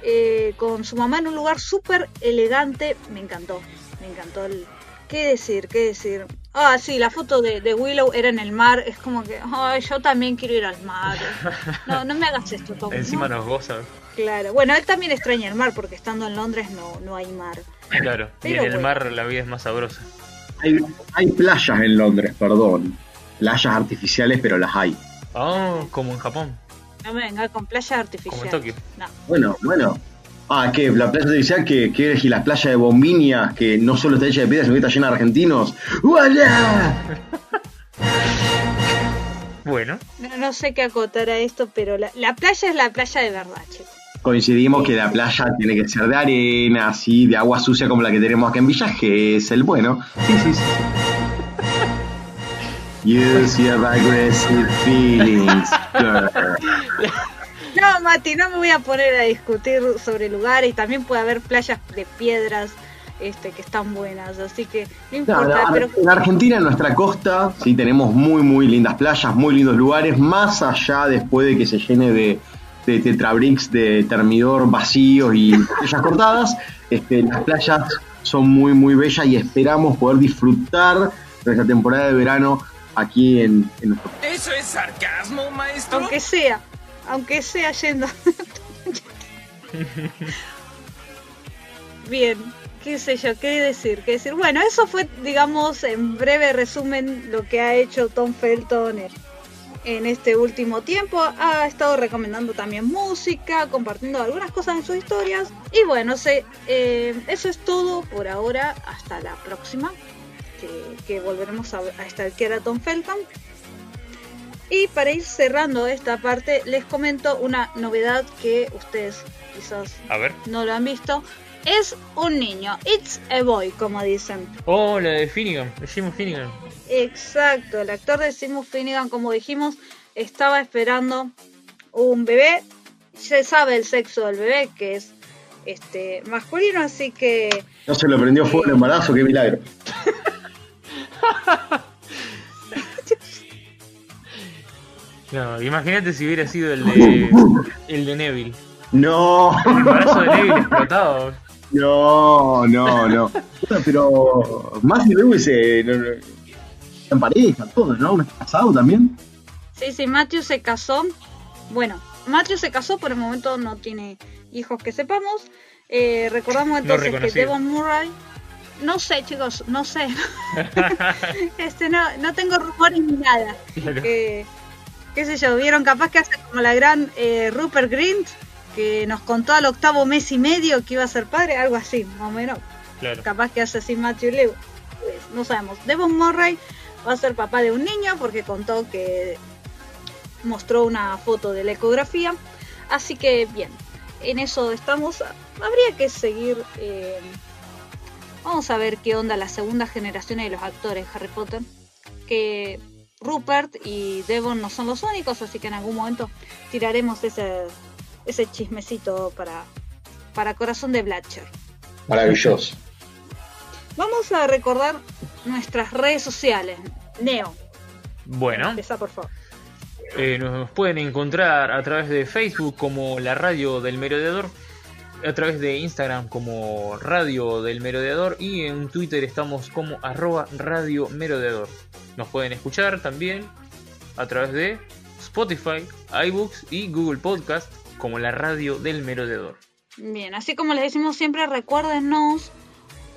eh, con su mamá en un lugar súper elegante. Me encantó, me encantó el... ¿Qué decir? ¿Qué decir? Ah, sí, la foto de, de Willow era en el mar. Es como que, ay, yo también quiero ir al mar. No, no me hagas esto, Tom. Encima no. nos goza. Claro, bueno, él también extraña el mar porque estando en Londres no, no hay mar. Claro. Y Pero en el mar la vida es más sabrosa. Hay, hay playas en Londres, perdón. Playas artificiales, pero las hay. Oh, como en Japón. No me venga con playas artificiales. Como en Tokio. No. Bueno, bueno. Ah, ¿qué? La playa artificial que, que elegí la playa de Bombinia, que no solo está hecha de piedras, sino que está llena de argentinos. ¡Voilà! Bueno, No, no sé qué acotar a esto, pero la, la playa es la playa de verdad, chicos. Coincidimos que la playa tiene que ser de arena, así, de agua sucia como la que tenemos acá en Villa Gesell. Bueno, sí, sí, sí. Use your aggressive feelings, girl. No, Mati, no me voy a poner a discutir sobre lugares. También puede haber playas de piedras este, que están buenas, así que no importa. no, pero En Argentina, en nuestra costa, sí tenemos muy, muy lindas playas, muy lindos lugares, más allá después de que se llene de, de tetrabricks de termidor vacíos y botellas cortadas, este, las playas son muy, muy bellas y esperamos poder disfrutar de esta temporada de verano aquí en, en nuestro ¿Eso es sarcasmo, maestro? aunque sea, aunque sea yendo. Bien, qué sé yo, qué decir, qué decir. Bueno, eso fue, digamos, en breve resumen lo que ha hecho Tom Felton en, este último tiempo. Ha estado recomendando también música, compartiendo algunas cosas en sus historias. Y bueno, sé, eh, eso es todo por ahora. Hasta la próxima, que, que volveremos a, a stalkear a Tom Felton. Y para ir cerrando esta parte, les comento una novedad que ustedes quizás a ver. no lo han visto. Es un niño, it's a boy, como dicen. Oh, la de Finnegan, de Jim Finnegan. Exacto, el actor de Seymour Finnegan, como dijimos, estaba esperando un bebé. Se sabe el sexo del bebé, que es este masculino, así que No se lo prendió fuego el embarazo, qué milagro. No, imagínate si hubiera sido el de el de Neville. No, El brazo de Neville explotado. no, no, no. Bueno, pero Matthew Lewis eh, no, no, en pareja, todo, ¿no? ¿No está casado también? Sí, sí, Matthew se casó. Bueno, Matthew se casó, por el momento no tiene hijos que sepamos. Eh, recordamos entonces que. Devon Murray. No sé, chicos, no sé. este, no, no tengo rumores ni nada. Claro. Que, qué sé yo, vieron capaz que hace como la gran eh, Rupert Grint, que nos contó al octavo mes y medio que iba a ser padre, algo así, más o menos. Claro. Capaz que hace así Matthew Lewis. Pues, no sabemos. Devon Murray va a ser papá de un niño porque contó que mostró una foto de la ecografía. Así que bien, en eso estamos. Habría que seguir. eh, vamos a ver qué onda la segunda generación de los actores de Harry Potter. Que Rupert y Devon no son los únicos, así que en algún momento tiraremos ese, ese chismecito para, para Corazón de Blatcher. Maravilloso. Vamos a recordar nuestras redes sociales. Neo, Bueno, empezá por favor. eh, nos pueden encontrar a través de Facebook como la radio del merodeador, a través de Instagram como radio del merodeador y en Twitter estamos como arroba radio merodeador. Nos pueden escuchar también a través de Spotify, iBooks y Google Podcast como la radio del merodeador. Bien, así como les decimos siempre, recuérdenos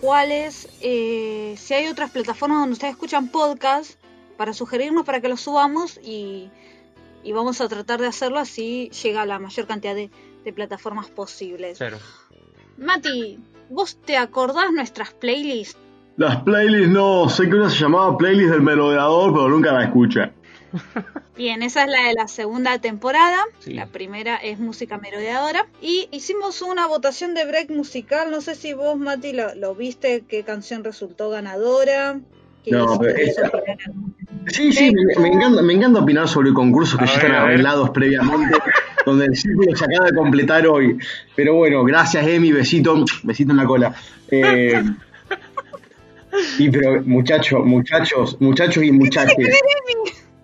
cuáles, eh, si hay otras plataformas donde ustedes escuchan podcast, para sugerirnos para que los subamos y, y vamos a tratar de hacerlo así llega la mayor cantidad de, de plataformas posibles. Claro. Mati, ¿vos te acordás nuestras playlists? Las playlists no, sé que una se llamaba playlist del merodeador, pero nunca la escuché. Bien, esa es la de la segunda temporada. Sí. La primera es música merodeadora. Y hicimos una votación de break musical. No sé si vos, Mati, lo, lo viste, qué canción resultó ganadora. ¿Qué No, pero esa-? Sí, sí, me, me encanta, me encanta opinar sobre concursos que A ya ver, están arreglados previamente, donde el círculo se acaba de completar hoy. Pero bueno, gracias Emi, besito, besito en la cola. Eh, y pero muchachos, muchachos, muchachos y muchachas.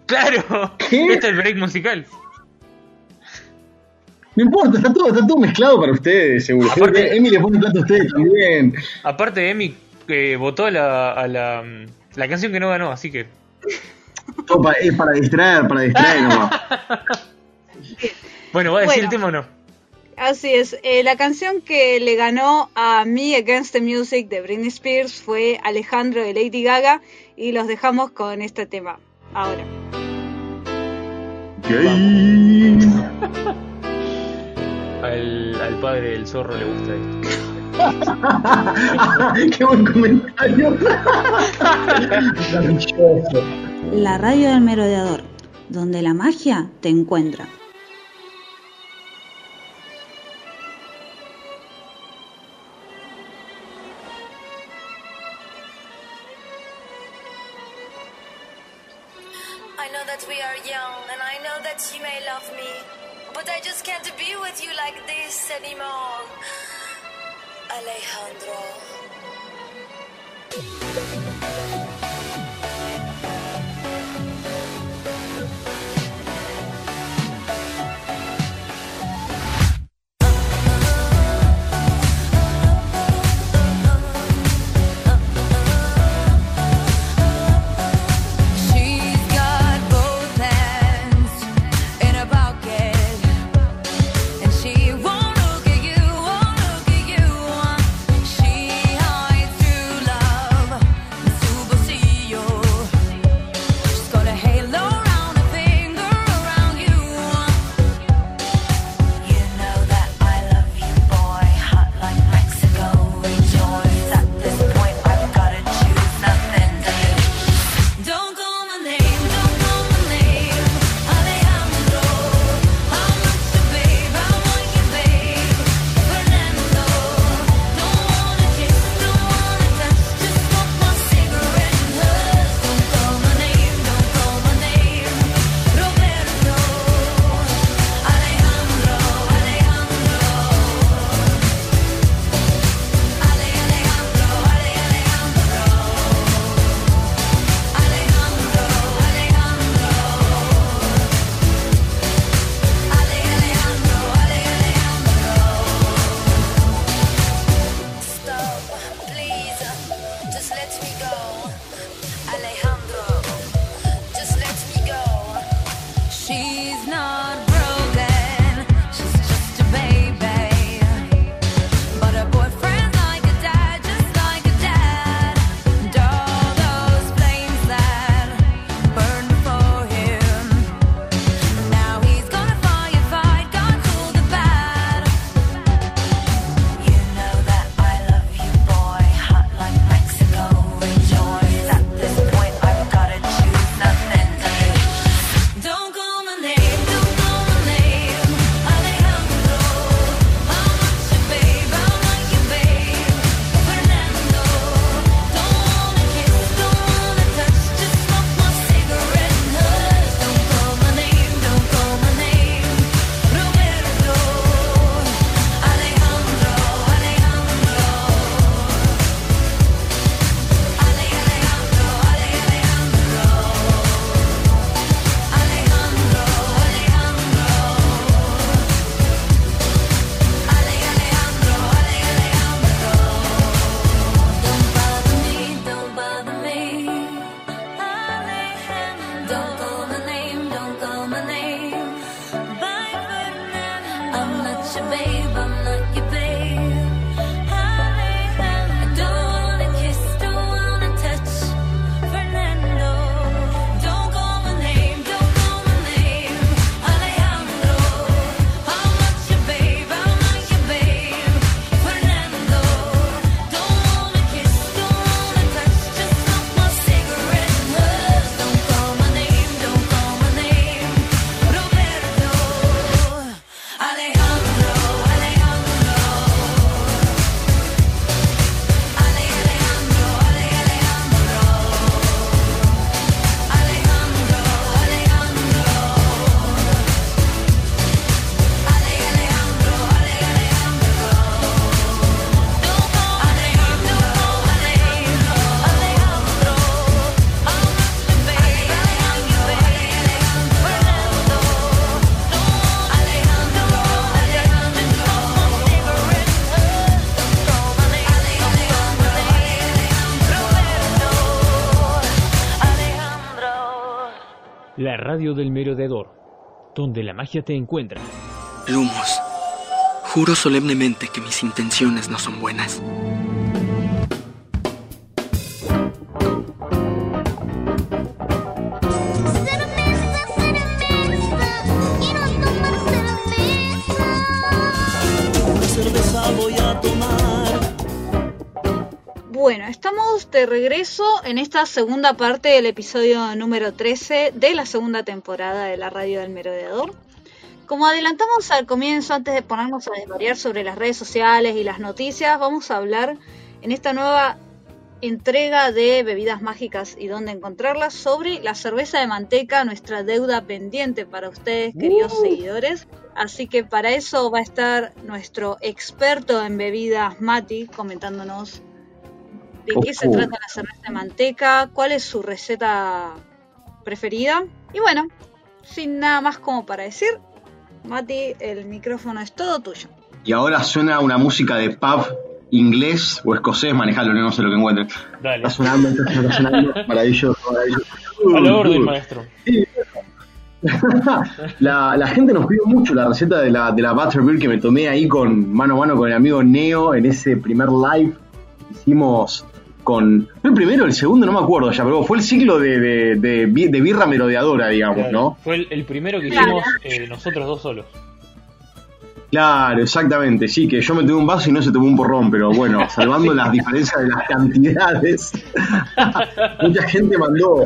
¡Claro! ¿Qué? Este es el break musical. No importa, está todo, está todo mezclado para ustedes, seguro. Aparte- Emi le pone plata a ustedes también. Aparte, Emi eh, votó a la, a la, la canción que no ganó, así que. Todo pa- es para distraer, para distraer nomás. Bueno, ¿va a decir Bueno. el tema o no? Así es. eh, la canción que le ganó a Me Against the Music de Britney Spears fue Alejandro de Lady Gaga. Y los dejamos con este tema. Ahora. Gay. Al, al padre del zorro le gusta esto. Qué buen comentario. La radio del merodeador, donde la magia te encuentra. La radio del merodeador, donde la magia te encuentra. Lumos, juro solemnemente que mis intenciones no son buenas. Bueno, estamos de regreso en esta segunda parte del episodio número 13 de la segunda temporada de la radio del merodeador. Como adelantamos al comienzo, antes de ponernos a desvariar sobre las redes sociales y las noticias, vamos a hablar en esta nueva entrega de bebidas mágicas y dónde encontrarlas sobre la cerveza de manteca, nuestra deuda pendiente para ustedes, queridos seguidores. Así que para eso va a estar nuestro experto en bebidas, Mati, comentándonos de qué se trata la cerveza de manteca, cuál es su receta preferida. Y bueno, sin nada más como para decir, Mati, el micrófono es todo tuyo. Y ahora suena una música de pub inglés o escocés, manejalo, no sé lo que encuentre. Dale. Está sonando, está sonando, maravilloso, maravilloso. A la orden, Uh, maestro. la, la gente nos pidió mucho la receta de la, de la Butterbeer que me tomé ahí con mano a mano con el amigo Neo en ese primer live hicimos con. ¿Fue el primero o el segundo? No me acuerdo ya, pero fue el ciclo de, de, de, bi- de birra merodeadora, digamos, Claro, ¿no? Fue el, el primero que hicimos eh, nosotros dos solos. Claro, exactamente, sí, que yo me tomé un vaso y no se tomó un porrón, pero bueno, salvando las diferencias de las cantidades, mucha gente mandó,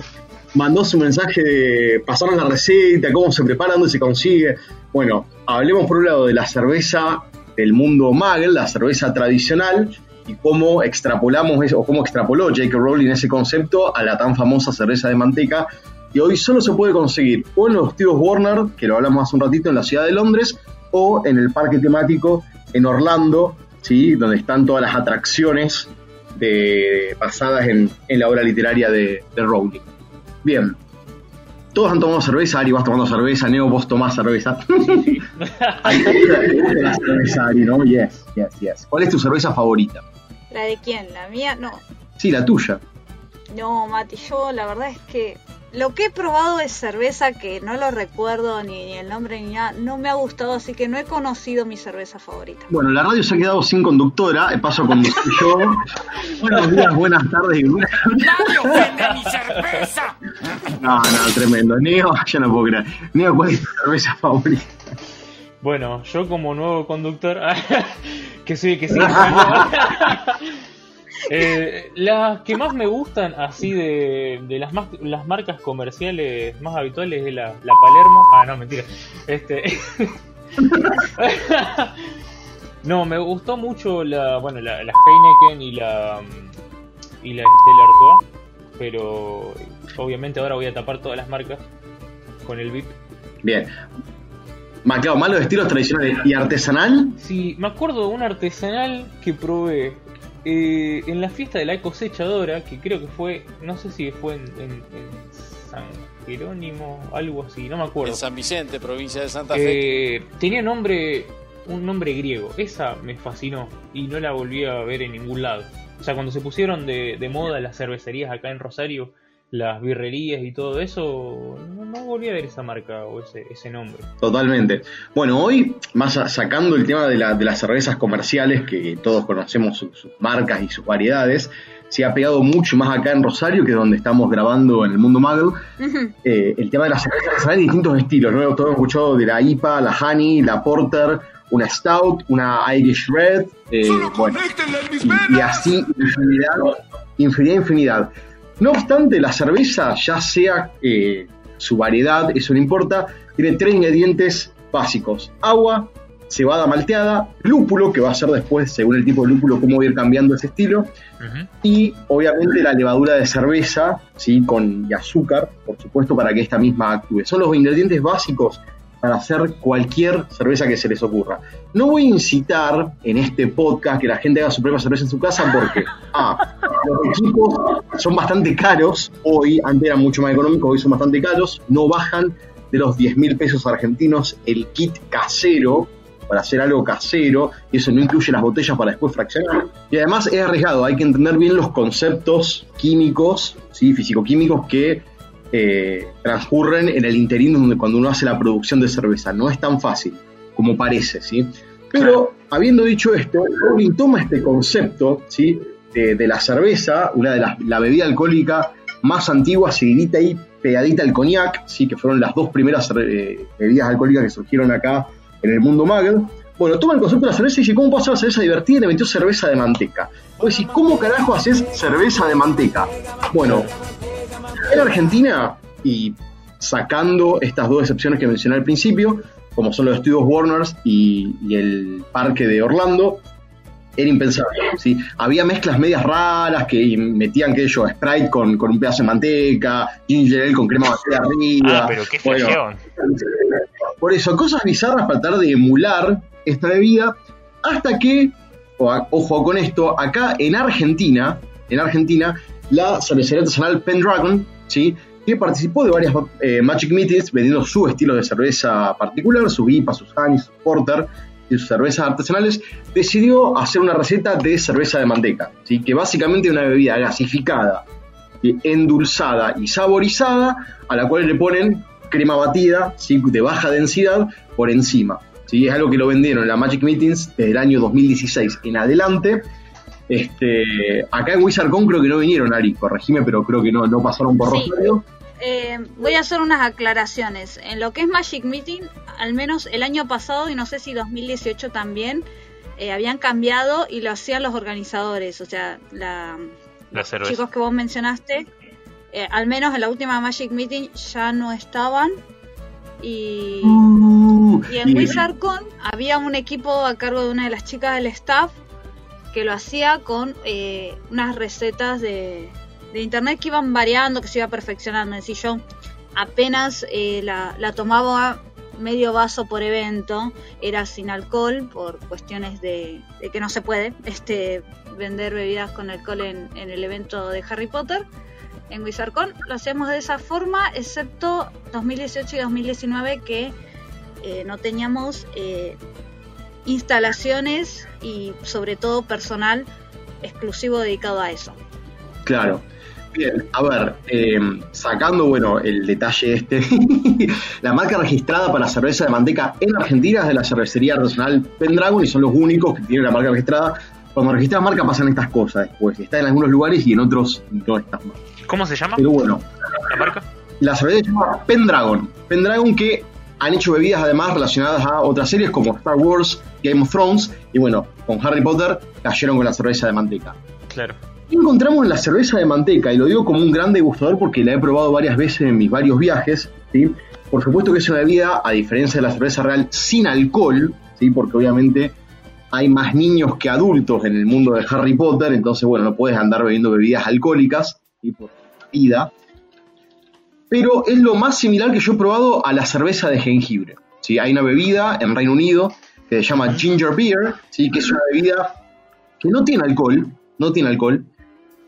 mandó su mensaje de pasaron la receta, cómo se prepara, dónde se consigue. Bueno, hablemos por un lado de la cerveza del mundo Magel, la cerveza tradicional, y cómo extrapolamos eso, o cómo extrapoló J.K. Rowling ese concepto a la tan famosa cerveza de manteca, y hoy solo se puede conseguir o en los estudios Warner, que lo hablamos hace un ratito, en la ciudad de Londres, o en el parque temático en Orlando, ¿sí? donde están todas las atracciones de, basadas en, en la obra literaria de, de Rowling. Bien. Todos han tomado cerveza, Ari, vas tomando cerveza, Neo, vos tomás cerveza. Ari, ¿te gusta- te gusta la cerveza, Ari, ¿no? Yes, yes, yes. ¿Cuál es tu cerveza favorita? ¿La de quién? ¿La mía? No. Sí, la tuya. No, Mati, yo la verdad es que lo que he probado de cerveza, que no lo recuerdo ni, ni el nombre ni nada, no me ha gustado, así que no he conocido mi cerveza favorita. Bueno, la radio se ha quedado sin conductora, eh, paso a conducir yo. Buenos días, buenas tardes y buenas ¡Nadie ofende a mi cerveza! No, no, tremendo. Neo, yo no puedo creer. Neo, ¿cuál es tu cerveza favorita? Bueno, yo como nuevo conductor, que soy que sí. Eh, las que más me gustan así de, de las más las marcas comerciales más habituales es la, la Palermo. Ah, no, mentira. Este No, me gustó mucho la bueno, la, la Heineken y la y la Stella Artois, pero obviamente ahora voy a tapar todas las marcas con el VIP. Bien. Ma, claro, más los estilos tradicionales. ¿Y artesanal? Sí, me acuerdo de un artesanal que probé eh, en la fiesta de la cosechadora, que creo que fue, no sé si fue en, en- en San Jerónimo, algo así, no me acuerdo. En San Vicente, provincia de Santa Fe. Eh, tenía nombre, un nombre griego, esa me fascinó y no la volví a ver en ningún lado. O sea, cuando se pusieron de, de moda las cervecerías acá en Rosario, las birrerías y todo eso, no, no volví a ver esa marca o ese, ese nombre. Totalmente. Bueno, hoy, más sacando el tema de, la- de las cervezas comerciales, que todos conocemos su- sus marcas y sus variedades, se ha pegado mucho más acá en Rosario, que es donde estamos grabando en el mundo Muggle, Ujú. eh, el tema de las cervezas de distintos estilos. ¿no? Todos hemos escuchado de la IPA, la Honey, la Porter, una Stout, una Irish Red, eh, bueno, y, y así infinidad, infinidad, infinidad. No obstante, la cerveza, ya sea eh, su variedad, eso no importa, tiene tres ingredientes básicos. Agua, cebada malteada, lúpulo, que va a ser después, según el tipo de lúpulo, cómo va a ir cambiando ese estilo, y obviamente la levadura de cerveza, ¿sí? con y azúcar, por supuesto, para que esta misma actúe. Son los ingredientes básicos para hacer cualquier cerveza que se les ocurra. No voy a incitar en este podcast que la gente haga su propia cerveza en su casa porque, ah, los equipos son bastante caros hoy, antes eran mucho más económicos, hoy son bastante caros, no bajan de los 10 mil pesos argentinos el kit casero para hacer algo casero, y eso no incluye las botellas para después fraccionar. Y además es arriesgado, hay que entender bien los conceptos químicos, ¿sí? físico-químicos que eh, transcurren en el interín donde cuando uno hace la producción de cerveza. No es tan fácil como parece, ¿sí? Pero habiendo dicho esto, Rowling toma este concepto, ¿sí? De, de la cerveza, una de las la bebida alcohólica más antigua, seguidita y pegadita al cognac, ¿sí? Que fueron las dos primeras eh, bebidas alcohólicas que surgieron acá en el mundo muggle. Bueno, toma el concepto de la cerveza y dice, ¿cómo pasa la cerveza divertida? Y le metió cerveza de manteca. Vos decís, ¿cómo carajo haces cerveza de manteca? Bueno, en Argentina, y sacando estas dos excepciones que mencioné al principio, como son los estudios Warners y, y el parque de Orlando, era impensable. ¿sí? Había mezclas medias raras que metían, que yo, Sprite con, con un pedazo de manteca, Ginger Ale con crema batida arriba. Ah, pero qué Bueno, por eso, cosas bizarras para tratar de emular esta bebida, hasta que, ojo con esto, acá en Argentina, en Argentina, la cervecería artesanal Pendragon, ¿sí? que participó de varias eh, Magic Meetings vendiendo su estilo de cerveza particular, sus IPA, sus Honey, sus Porter y sus cervezas artesanales, decidió hacer una receta de cerveza de manteca, ¿sí? que básicamente es una bebida gasificada, eh, endulzada y saborizada, a la cual le ponen crema batida ¿sí? de baja densidad por encima. ¿Sí? Es algo que lo vendieron en la Magic Meetings desde el año 2016 en adelante. Este, acá en WizardCon creo que no vinieron, Ari, corregime, pero creo que no, no pasaron por Sí. Rosario. Eh, voy a hacer unas aclaraciones. En lo que es Magic Meeting, al menos el año pasado y no sé si 2018 también, eh, habían cambiado y lo hacían los organizadores. O sea, la, La cerveza. chicos que vos mencionaste, eh, al menos en la última Magic Meeting ya no estaban. Y, Uh, y en WizardCon había un equipo a cargo de una de las chicas del staff que lo hacía con eh, unas recetas de, de internet que iban variando, que se iba perfeccionando. Es decir, yo apenas eh, la, la tomaba medio vaso por evento, era sin alcohol por cuestiones de, de que no se puede este vender bebidas con alcohol en, en el evento de Harry Potter. En WizardCon lo hacemos de esa forma, excepto 2018 y 2019 que eh, no teníamos eh, instalaciones y sobre todo personal exclusivo dedicado a eso. Claro. Bien, a ver, eh, sacando, bueno, el detalle este, la marca registrada para cerveza de manteca en Argentina es de la cervecería artesanal Pendragon y son los únicos que tienen la marca registrada. Cuando registras marca pasan estas cosas después, está en algunos lugares y en otros no están más. ¿Cómo se llama Pero bueno, la marca? la cerveza se llama Pendragon. Pendragon que han hecho bebidas además relacionadas a otras series como Star Wars, Game of Thrones y bueno, con Harry Potter cayeron con la cerveza de manteca. Claro. ¿Qué encontramos la cerveza de manteca? Y lo digo como un gran degustador porque la he probado varias veces en mis varios viajes. ¿sí? Por supuesto que es una bebida, a diferencia de la cerveza real, sin alcohol, ¿sí? porque obviamente hay más niños que adultos en el mundo de Harry Potter, entonces bueno, no puedes andar bebiendo bebidas alcohólicas ¿sí? por vida. Pero es lo más similar que yo he probado a la cerveza de jengibre. ¿sí? Hay una bebida en Reino Unido que se llama ginger beer, ¿sí? que es una bebida que no tiene alcohol, no tiene alcohol,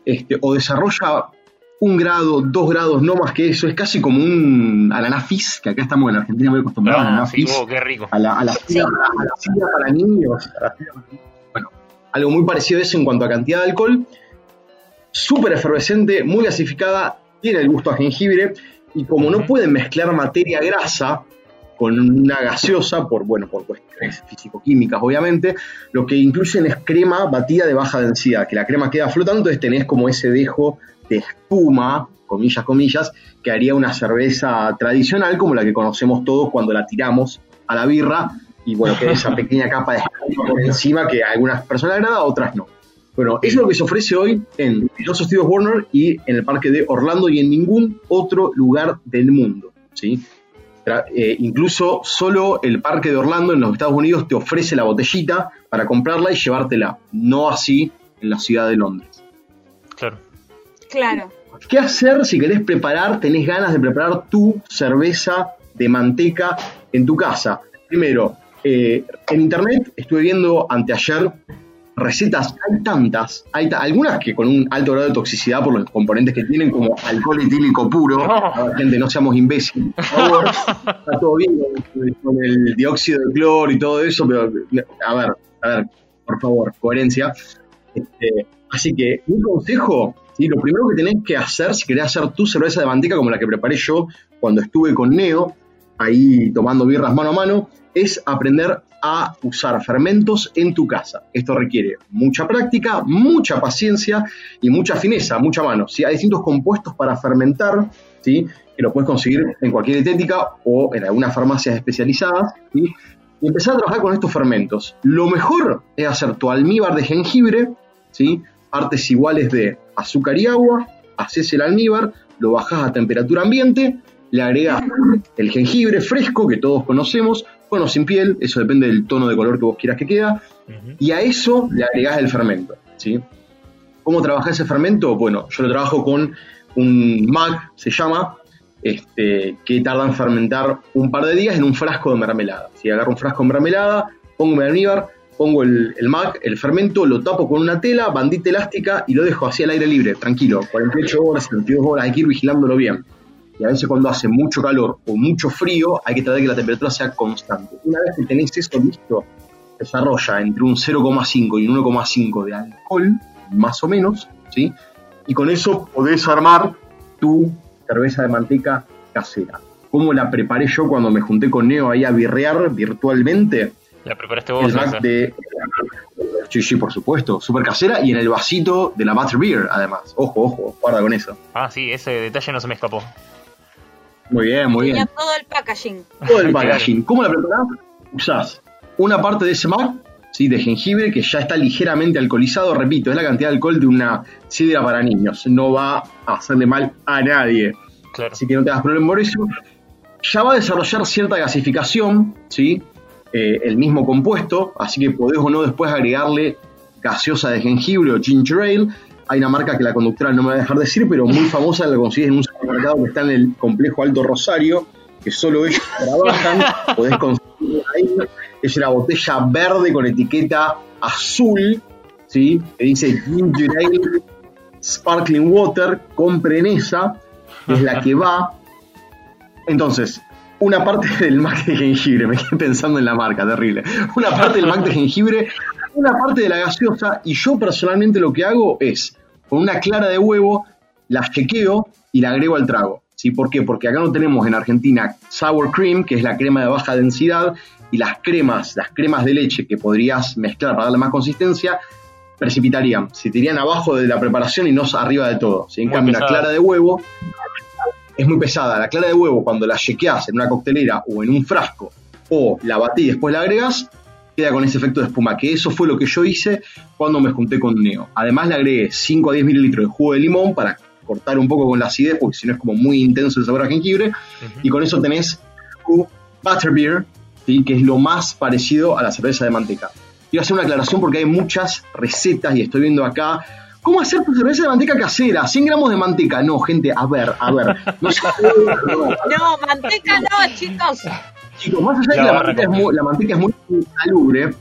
este, o desarrolla un grado, dos grados, no más que eso, es casi como un ananá fizz, que acá estamos en Argentina muy acostumbrados a Ah, ananá sí, fizz, oh, qué rico. a la, a la sidra para, a la sidra para niños, a la sidra para niños. bueno, algo muy parecido a eso en cuanto a cantidad de alcohol, súper efervescente, muy gasificada, tiene el gusto a jengibre, y como no pueden mezclar materia grasa con una gaseosa, por, bueno, por cuestiones físico-químicas obviamente, lo que incluyen es crema batida de baja densidad, que la crema queda flotando, entonces tenés como ese dejo de espuma, comillas, comillas, que haría una cerveza tradicional como la que conocemos todos cuando la tiramos a la birra, y bueno, queda esa pequeña capa de espuma por encima que a algunas personas agrada, a otras no. Bueno, eso es lo que se ofrece hoy en los estudios Warner y en el parque de Orlando y en ningún otro lugar del mundo. ¿sí? Eh, incluso solo el parque de Orlando en los Estados Unidos te ofrece la botellita para comprarla y llevártela, no así en la ciudad de Londres. Claro. Claro. ¿Qué hacer si querés preparar, tenés ganas de preparar tu cerveza de manteca en tu casa? Primero, eh, en internet estuve viendo anteayer recetas, hay tantas, hay algunas que con un alto grado de toxicidad por los componentes que tienen, como alcohol etílico puro. Gente, no seamos imbéciles. Está todo bien con- el dióxido de cloro y todo eso, pero a ver, a ver, por favor, coherencia. Este, así que mi consejo, ¿sí? Lo primero que tenés que hacer, si querés hacer tu cerveza de manteca como la que preparé yo cuando estuve con Neo, ahí tomando birras mano a mano, es aprender a usar fermentos en tu casa. Esto requiere mucha práctica, mucha paciencia y mucha fineza, mucha mano. ¿sí? Hay distintos compuestos para fermentar, ¿sí? que lo puedes conseguir en cualquier dietética o en algunas farmacias especializadas. Y empezar a trabajar con estos fermentos. Lo mejor es hacer tu almíbar de jengibre, ¿sí? partes iguales de azúcar y agua, haces el almíbar, lo bajas a temperatura ambiente, le agregas el jengibre fresco que todos conocemos, bueno, sin piel, eso depende del tono de color que vos quieras que queda, y a eso le agregás el fermento. ¿sí? ¿Cómo trabajás ese fermento? Bueno, yo lo trabajo con un MAC, se llama, este, que tarda en fermentar un par de días en un frasco de mermelada. Si agarro un frasco de mermelada, pongo mi almíbar, pongo el, el MAC, el fermento, lo tapo con una tela, bandita elástica y lo dejo así al aire libre, tranquilo, 48 horas, 72 horas, hay que ir vigilándolo bien. Y a veces cuando hace mucho calor o mucho frío, hay que tratar de que la temperatura sea constante. Una vez que tenéis esto listo, desarrolla entre un 0,5 y un 1,5 de alcohol, más o menos, ¿sí? Y con eso podés armar tu cerveza de manteca casera. ¿Cómo la preparé yo cuando me junté con Neo ahí a birrear virtualmente? La preparaste vos, el de... Sí, sí, por supuesto, súper casera y en el vasito de la Butterbeer, además. Ojo, ojo, guarda con eso. Ah, sí, ese detalle no se me escapó. Muy bien, muy Tenía bien. todo el packaging. Todo el packaging. ¿Cómo la preparás? Usás una parte de ese MAC, ¿sí? de jengibre, que ya está ligeramente alcoholizado. Repito, es la cantidad de alcohol de una sidra para niños. No va a hacerle mal a nadie. Claro. Así que no te das problema por eso. Ya va a desarrollar cierta gasificación, ¿sí? Eh, el mismo compuesto, así que podés o no después agregarle gaseosa de jengibre o ginger ale. Hay una marca que la conductora no me va a dejar decir, pero muy famosa, la consigues en un supermercado que está en el complejo Alto Rosario, que solo ellos trabajan, podés conseguir ahí. Es una botella verde con etiqueta azul, ¿sí? que dice ginger ale, sparkling water, compren esa, es la que va. Entonces, una parte del mac de jengibre, me quedé pensando en la marca, terrible. Una parte del mac de jengibre, una parte de la gaseosa, y yo personalmente lo que hago es, con una clara de huevo, la chequeo y la agrego al trago. ¿Sí? ¿Por qué? Porque acá no tenemos en Argentina sour cream, que es la crema de baja densidad, y las cremas, las cremas de leche que podrías mezclar para darle más consistencia, precipitarían, se tirarían abajo de la preparación y no arriba de todo. ¿sí? En Muy cambio, la clara de huevo es muy pesada. La clara de huevo, cuando la chequeas en una coctelera o en un frasco, o la batí y después la agregas, queda con ese efecto de espuma. Que eso fue lo que yo hice cuando me junté con Neo. Además, le agregué 5 a 10 mililitros de jugo de limón para cortar un poco con la acidez, porque si no es como muy intenso el sabor a jengibre. Y con eso tenés butterbeer, ¿sí? que es lo más parecido a la cerveza de manteca. Quiero hacer una aclaración porque hay muchas recetas y estoy viendo acá. ¿Cómo hacer tu cerveza de manteca casera? 100 gramos de manteca. No, gente, a ver, a ver. No, manteca no, chicos. Chicos, más allá de La que la manteca, es muy, la manteca es muy insalubre,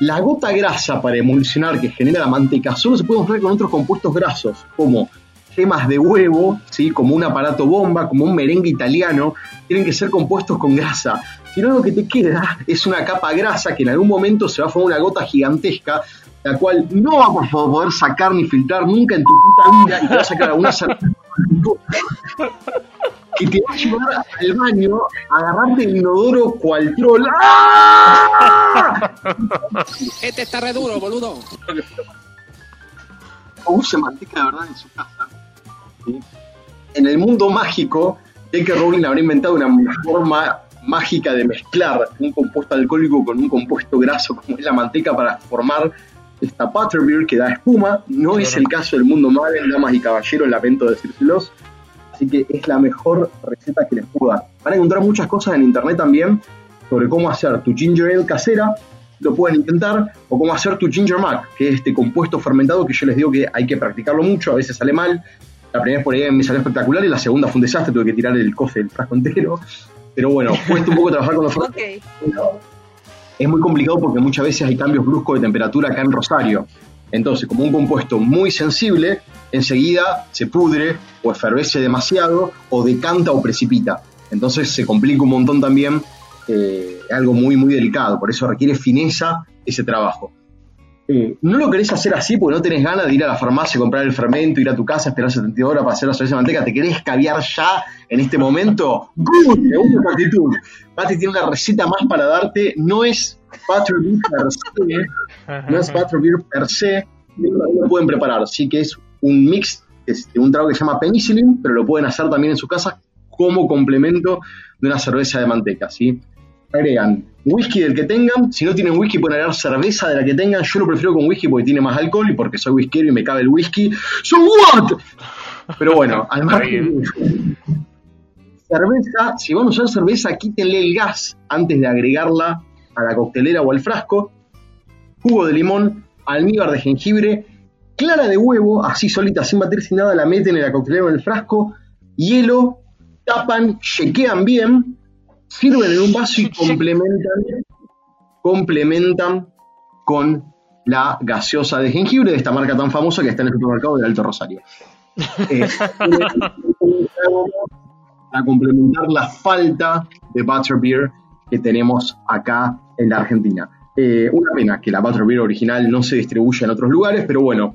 la gota grasa para emulsionar que genera la manteca solo se puede mezclar con otros compuestos grasos, como gemas de huevo, ¿sí? como un aparato bomba, como un merengue italiano, tienen que ser compuestos con grasa. Si no, lo que te queda es una capa grasa que en algún momento se va a formar una gota gigantesca, la cual no vamos a poder sacar ni filtrar nunca en tu puta vida y te va a sacar alguna cerveza que te va a llevar al baño a agarrarte el inodoro cual troll. ¡Ah! Este está re duro, boludo. O use manteca de verdad en su casa. ¿sí? En el mundo mágico, J.K. Rowling habrá inventado una forma mágica de mezclar un compuesto alcohólico con un compuesto graso como es la manteca para formar esta butterbeer que da espuma. No es el caso del mundo Marvel, damas y caballeros, lamento decírselos. Así que es la mejor receta que les puedo dar. Van a encontrar muchas cosas en internet también sobre cómo hacer tu ginger ale casera, lo pueden intentar, o cómo hacer tu ginger mac, que es este compuesto fermentado que yo les digo que hay que practicarlo mucho, a veces sale mal. La primera vez por ahí me salió espectacular y la segunda fue un desastre, tuve que tirar el cofe del frasco entero. Pero bueno, cuesta un poco trabajar con los frascos. Ok. Es muy complicado porque muchas veces hay cambios bruscos de temperatura acá en Rosario. Entonces, como un compuesto muy sensible, enseguida se pudre o efervece demasiado o decanta o precipita. Entonces se complica un montón también, eh, algo muy, muy delicado. Por eso requiere fineza ese trabajo. eh, no lo querés hacer así porque no tenés ganas de ir a la farmacia, comprar el fermento, ir a tu casa, esperar 72 horas para hacer la cerveza de manteca, te querés caviar ya en este momento. ¡Good! Me gusta tu actitud. Pati tiene una receta más para darte, no es Butterbeer per se, no es Butterbeer per se, lo pueden preparar, así que es un mix es de un trago que se llama penicillin, pero lo pueden hacer también en su casa como complemento de una cerveza de manteca, ¿sí? Agregan whisky del que tengan, si no tienen whisky pueden agregar cerveza de la que tengan, yo lo prefiero con whisky porque tiene más alcohol y porque soy whiskero y me cabe el whisky. ¡So what! Pero bueno, al margen cerveza, si van a usar cerveza, quítenle el gas antes de agregarla a la coctelera o al frasco. Jugo de limón, almíbar de jengibre, clara de huevo, así solita, sin batir sin nada, la meten en la coctelera en el frasco, hielo, tapan, chequean bien, sirven en un vaso y complementan, complementan con la gaseosa de jengibre de esta marca tan famosa que está en el supermercado del Alto Rosario. Eh, para complementar la falta de butterbeer que tenemos acá en la Argentina. Eh, una pena que la butterbeer original no se distribuya en otros lugares, pero bueno,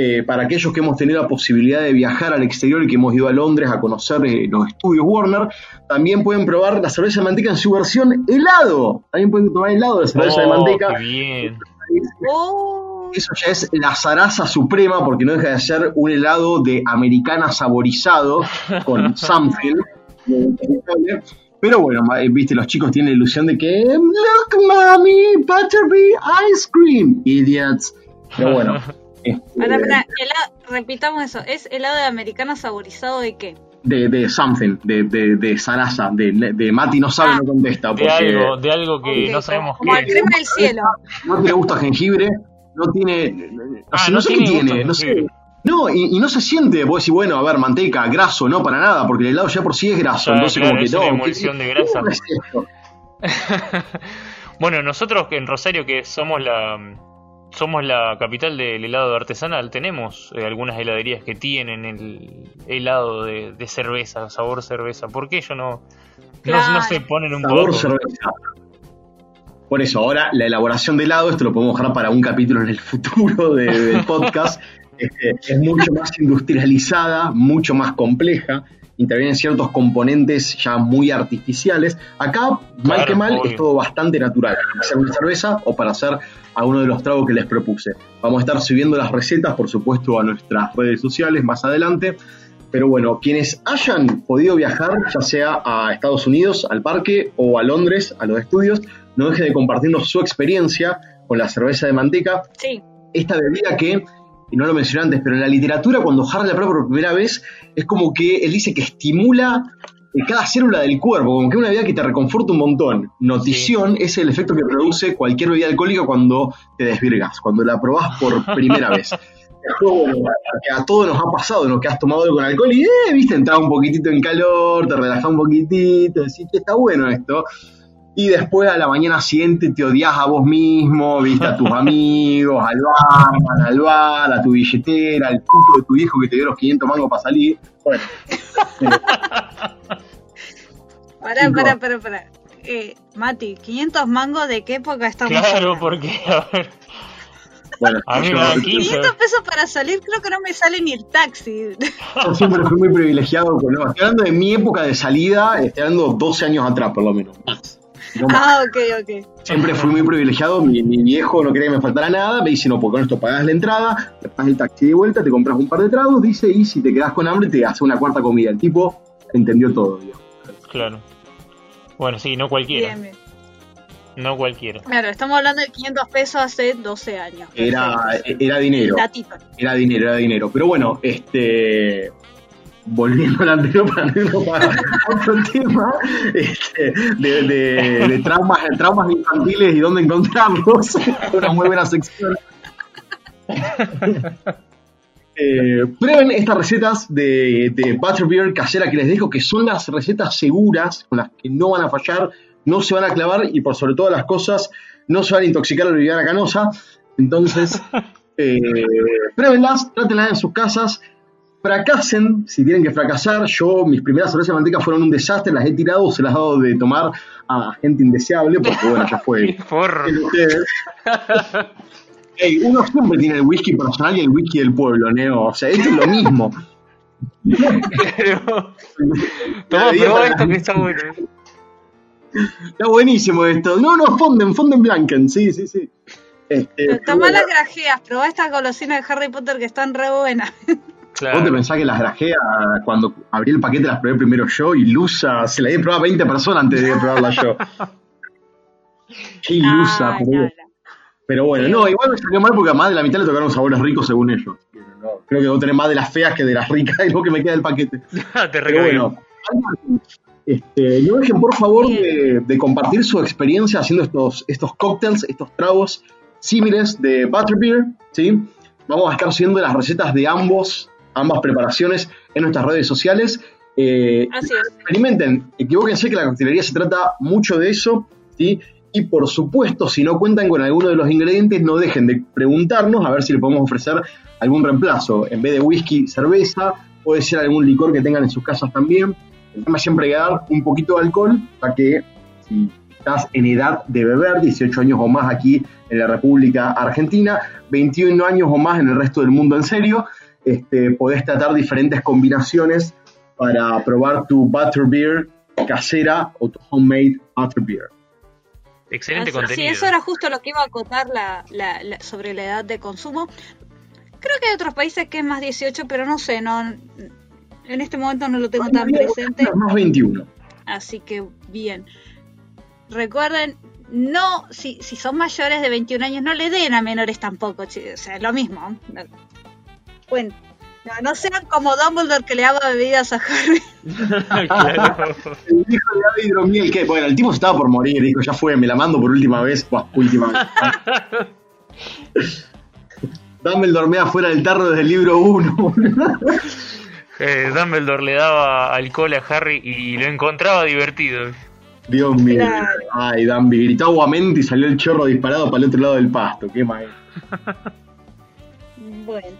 eh, para aquellos que hemos tenido la posibilidad de viajar al exterior y que hemos ido a Londres a conocer eh, los estudios Warner, también pueden probar la cerveza de manteca en su versión helado. También pueden tomar helado de cerveza de Oh, manteca. qué bien. Oh, Eso ya es la zaraza suprema porque no deja de ser un helado de americana saborizado con something. Pero bueno, eh, viste, los chicos tienen la ilusión de que Look, mommy, butterbeer ice cream, idiots. Pero bueno. este, pará, pará, helado- repitamos eso. ¿Es helado de americano saborizado de qué? de, de something, de, de, de zaraza, de, de Mati no sabe, Ah. no contesta. De Porque algo, de algo que Ok, no sabemos como qué el es. crema del cielo. no le gusta jengibre, no tiene. Ah, no, sé- no no sé qué tiene gusto tiene, no sé. No, y, y no se siente, vos decís, bueno, a ver, manteca, graso, no, para nada, porque el helado ya por sí es graso, Ya, entonces claro, como que es una no. emulsión ¿qué- de grasa. ¿cómo es bueno, nosotros que en Rosario, que somos la somos la capital del helado artesanal, tenemos eh, algunas heladerías que tienen el helado de, de cerveza, sabor cerveza. ¿Por qué ellos no, Claro. no se ponen un Sabor poco? cerveza. Por eso, ahora la elaboración de helado, esto lo podemos dejar para un capítulo en el futuro de- del podcast, este, es mucho más industrializada, mucho más compleja, intervienen ciertos componentes ya muy artificiales. Acá, mal Claro, que mal, obvio. es todo bastante natural, para hacer una cerveza o para hacer alguno de los tragos que les propuse. Vamos a estar subiendo las recetas, por supuesto, a nuestras redes sociales más adelante. Pero bueno, quienes hayan podido viajar, ya sea a Estados Unidos, al parque, o a Londres, a los estudios, no dejen de compartirnos su experiencia con la cerveza de manteca, Sí. esta bebida que, y no lo mencioné antes, pero en la literatura cuando Harry la prueba por primera vez, es como que él dice que estimula eh, cada célula del cuerpo, como que es una bebida que te reconforta un montón. Notición es el efecto que produce cualquier bebida alcohólica cuando te desvirgas, cuando la probás por primera vez. Bueno, que a todos nos ha pasado, ¿no? Que has tomado algo con alcohol y, eh, viste, entras un poquitito en calor, te relajas un poquitito, decís que está bueno esto. Y después a la mañana siguiente te odias a vos mismo, viste a tus amigos, al bar, al bar, a tu billetera, al puto de tu hijo que te dio los 500 mangos para salir. Bueno, Pará, pará, pará, pará. Eh, Mati, 500 mangos de qué época estamos Claro, hablando? porque, a ver, bueno A mí yo, me dan 15. 500 pesos para salir creo que no me sale ni el taxi. yo siempre fui muy privilegiado con no, Estoy hablando de mi época de salida, estoy hablando 12 años atrás por lo menos. Más. Ah, ok, ok. Siempre fui muy privilegiado, mi, mi viejo no quería que me faltara nada, me dice, no, porque con esto pagas la entrada, te pagas el taxi de vuelta, te compras un par de tragos, dice, y si te quedas con hambre te hace una cuarta comida. El tipo entendió todo, digamos. claro. Bueno, sí, no cualquiera. Bien, bien. No cualquiera. Claro, estamos hablando de 500 pesos hace 12 años. Era, era dinero, Datito. era dinero, era dinero. Pero bueno, este volviendo al anterior para no irnos para otro tema este, de, de- de traumas, traumas infantiles y dónde encontrarlos. Una muy buena sección. Eh, prueben estas recetas de, de Butterbeer casera que les dejo, que son las recetas seguras, con las que no van a fallar, no se van a clavar y por sobre todas las cosas no se van a intoxicar a la Canosa. Entonces, eh, pruébenlas, trátenlas en sus casas, fracasen si tienen que fracasar. Yo, mis primeras cervezas de manteca fueron un desastre, las he tirado, se las he dado de tomar a gente indeseable, porque bueno, ya fue Porro. en ustedes. Ey, uno siempre tiene el whisky personal y el whisky del pueblo, Neo. O sea, esto es lo mismo. Pero- Toma, probá esto que está bueno. Está buenísimo esto. No, no, Fonden, Fonden Blanken, sí, sí, sí. Este, Tomá bueno, las grajeas, probá estas golosinas de Harry Potter que están re buenas. ¿Vos te Claro. pensás que las grajeas, cuando abrí el paquete las probé primero yo y Lusa, se la di a probar a 20 personas antes de probarla yo? Qué ilusa, Ah, no. Pero bueno, no, igual me salió mal porque a más de la mitad le tocaron sabores ricos según ellos. No, creo que vos tenés más de las feas que de las ricas y lo que me queda del paquete. Te Pero bueno, este, no dejen por favor de, de compartir su experiencia haciendo estos, estos cócteles, estos tragos símiles de Butterbeer, ¿sí? Vamos a estar subiendo las recetas de ambos, ambas preparaciones en nuestras redes sociales. Eh, Así es. experimenten, equivóquense que la coctelería se trata mucho de eso, ¿sí? Y por supuesto, si no cuentan con alguno de los ingredientes, no dejen de preguntarnos a ver si le podemos ofrecer algún reemplazo. En vez de whisky, cerveza, puede ser algún licor que tengan en sus casas también. El tema es siempre dar un poquito de alcohol para que si estás en edad de beber, 18 años o más aquí en la República Argentina, 21 años o más en el resto del mundo en serio, este, podés tratar diferentes combinaciones para probar tu butterbeer casera o tu homemade butterbeer. Excelente Así- contenido. Sí, eso era justo lo que iba a acotar la, la- la- sobre la edad de consumo. Creo que hay otros países que es más 18, pero no sé, no en este momento no lo tengo tan presente. Más 21. Así que bien. Recuerden, no, si, si son mayores de 21 años, no le den a menores tampoco, o sea, es lo mismo. No, Bueno, no, no sean como Dumbledore que le daba bebidas a Harry. Claro. El hijo Dromiel, que bueno, el tipo estaba por morir, dijo, ya fue, me la mando por última vez. Última vez. Dumbledore me afuera del tarro desde el libro 1. Eh, Dumbledore le daba alcohol a Harry y lo encontraba divertido. Dios mío. Claro. Ay, Dumby, gritó aguamente y salió el chorro disparado para el otro lado del pasto. Qué mal. Bueno,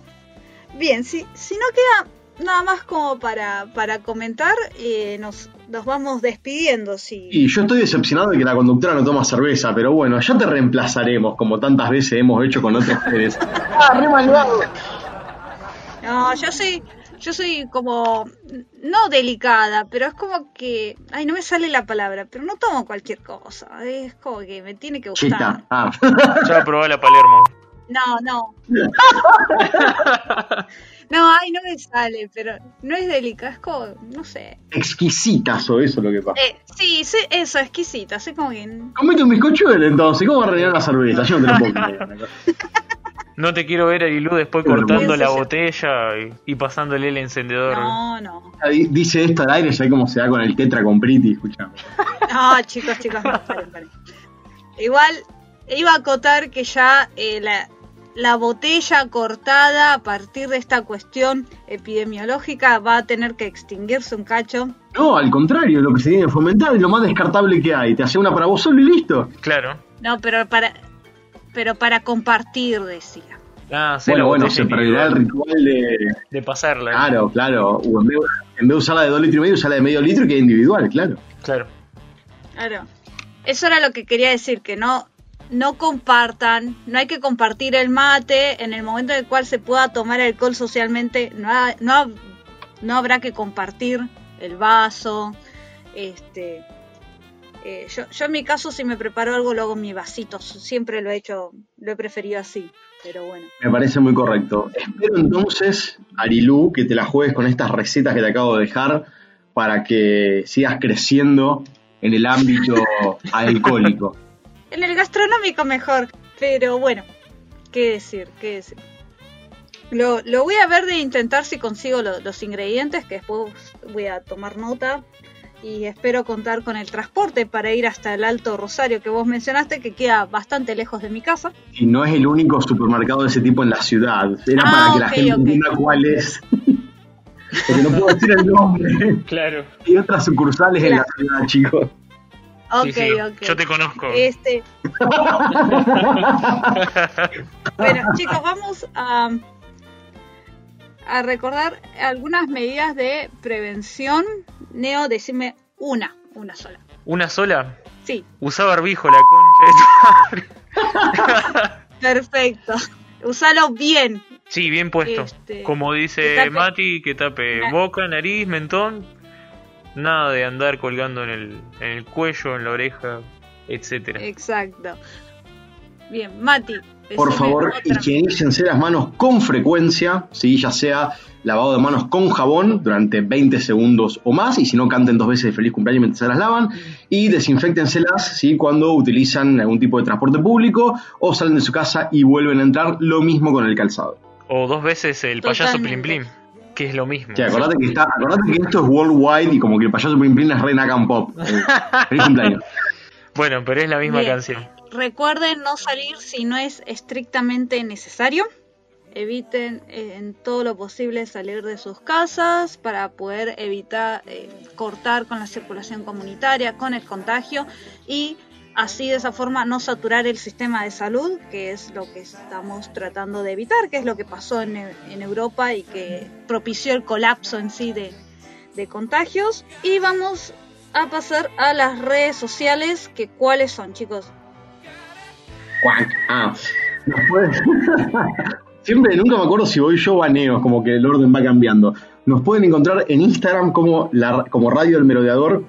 bien, si, si no queda nada más como para, para comentar, eh, nos, nos vamos despidiendo. Si, Y yo estoy decepcionado de que la conductora no toma cerveza, pero bueno, ya te reemplazaremos como tantas veces hemos hecho con otros seres. ¡Ah, re malvado! No, yo soy, yo soy como, no delicada, pero es como que, ay, no me sale la palabra, pero no tomo cualquier cosa, es como que me tiene que gustar. Chita. Ah. Ya probé la Palermo. No, no. No, ay, no me sale, pero no es delicada, es como, no sé. Exquisitas o eso es lo que pasa. Eh, sí, sí, eso, exquisita, así como que... Comete un bizcochuelo entonces, ¿cómo va a rellenar la cerveza? Yo no te lo puedo creer. No te quiero ver a Lilú después Pero cortando la botella y, y pasándole el encendedor. No, no. Di- Dice esto al aire, ¿sabes cómo se da con el tetra con Priti? Escuchame. No, chicos, chicos, no, paren, paren. Igual iba a acotar que ya eh, la, la botella cortada a partir de esta cuestión epidemiológica va a tener que extinguirse un cacho. No, al contrario, lo que se tiene que fomentar es lo más descartable que hay. Te hace una para vos solo y listo. Claro. No, pero para pero para compartir, decía. Ah, hacer Bueno, bueno, se perderá el ritual de. de pasarla. Claro, claro. O en, vez, en vez de usarla de dos litros y medio, usarla de medio litro y que individual, claro. Claro. Claro. Eso era lo que quería decir, que no no compartan, no hay que compartir el mate en el momento en el cual se pueda tomar alcohol socialmente, no, ha- no, no habrá que compartir el vaso, este eh, yo, yo en mi caso si me preparo algo lo hago en mi vasito, siempre lo he hecho, lo he preferido así, pero bueno. Me parece muy correcto. Espero entonces, Arilú, que te la juegues con estas recetas que te acabo de dejar para que sigas creciendo en el ámbito alcohólico. En el gastronómico mejor, pero bueno, qué decir, qué decir. Lo, lo voy a ver de intentar si consigo lo- los ingredientes, que después voy a tomar nota. Y espero contar con el transporte para ir hasta el Alto Rosario que vos mencionaste, que queda bastante lejos de mi casa. Y no es el único supermercado de ese tipo en la ciudad. Era Ah, para que la ok, gente ok. entienda cuál es. Porque no puedo decir el nombre. Claro. Hay otras sucursales en la ciudad, chicos. Ok, Sí, sí, ok. Yo te conozco. Este. bueno, chicos, vamos a, a recordar algunas medidas de prevención. Neo, decime una, una sola. ¿Una sola? Sí, Usa barbijo la concha de tu madre. Perfecto. Usalo bien. Sí, bien puesto. Este, Como que dice tape- Mati, que tape boca, nariz, mentón. Nada de andar colgando en el, en el cuello, en la oreja, etcétera. Exacto. Bien, Mati. Por favor, higienícense las manos con frecuencia, ¿sí? ya sea lavado de manos con jabón durante 20 segundos o más, y si no, canten dos veces feliz cumpleaños mientras se las lavan, y desinfectenselas ¿sí? cuando utilizan algún tipo de transporte público o salen de su casa y vuelven a entrar, lo mismo con el calzado. O dos veces el payaso Plim. Plim, que es lo mismo. Sí, acordate que, está, acordate que esto es worldwide y como que el payaso Plim Plim es re Nakan Pop. Eh, feliz cumpleaños. Bueno, pero es la misma Bien. canción. Recuerden no salir si no es estrictamente necesario. Eviten eh, en todo lo posible salir de sus casas para poder evitar eh, cortar con la circulación comunitaria, con el contagio y así de esa forma no saturar el sistema de salud, que es lo que estamos tratando de evitar, que es lo que pasó en, en Europa y que propició el colapso en sí de, de contagios. Y vamos a pasar a las redes sociales, que cuáles son, chicos. Ah, Siempre, nunca me acuerdo si voy yo o a Neo, como que el orden va cambiando. Nos pueden encontrar en Instagram como, como Radio del Merodeador,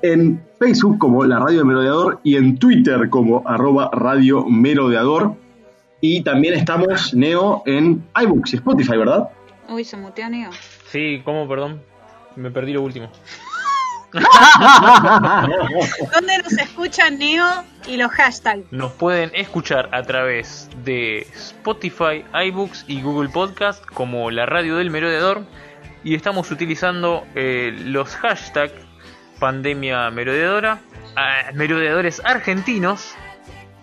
en Facebook como la Radio del Merodeador y en Twitter como arroba Radio Merodeador. Y también estamos, Neo, en iBooks y Spotify, ¿verdad? Uy, se muteó Neo. Sí, ¿cómo? Perdón. Me perdí lo último. ¿Dónde nos escucha Neo y los hashtags? Nos pueden escuchar a través de Spotify, iBooks y Google Podcast como la radio del merodeador. Y estamos utilizando eh, los hashtags pandemia merodeadora, ah, merodeadores argentinos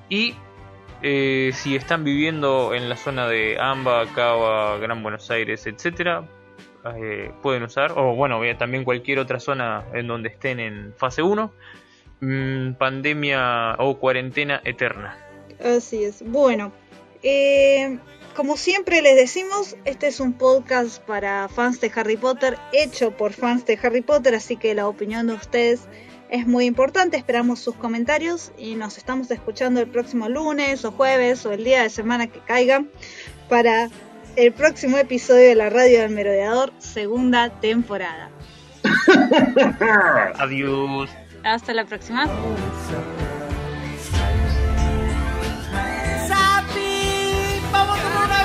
y eh, si están viviendo en la zona de Amba, Cava, Gran Buenos Aires, etcétera, eh, pueden usar, o bueno, eh, también cualquier otra zona en donde estén en fase 1, mm, pandemia o cuarentena eterna. Así es. Bueno, eh, como siempre les decimos, este es un podcast para fans de Harry Potter, hecho por fans de Harry Potter, así que la opinión de ustedes es muy importante. Esperamos sus comentarios y nos estamos escuchando el próximo lunes o jueves o el día de semana que caiga para el próximo episodio de la Radio del Merodeador, segunda temporada. Adiós. Hasta la próxima.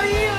you.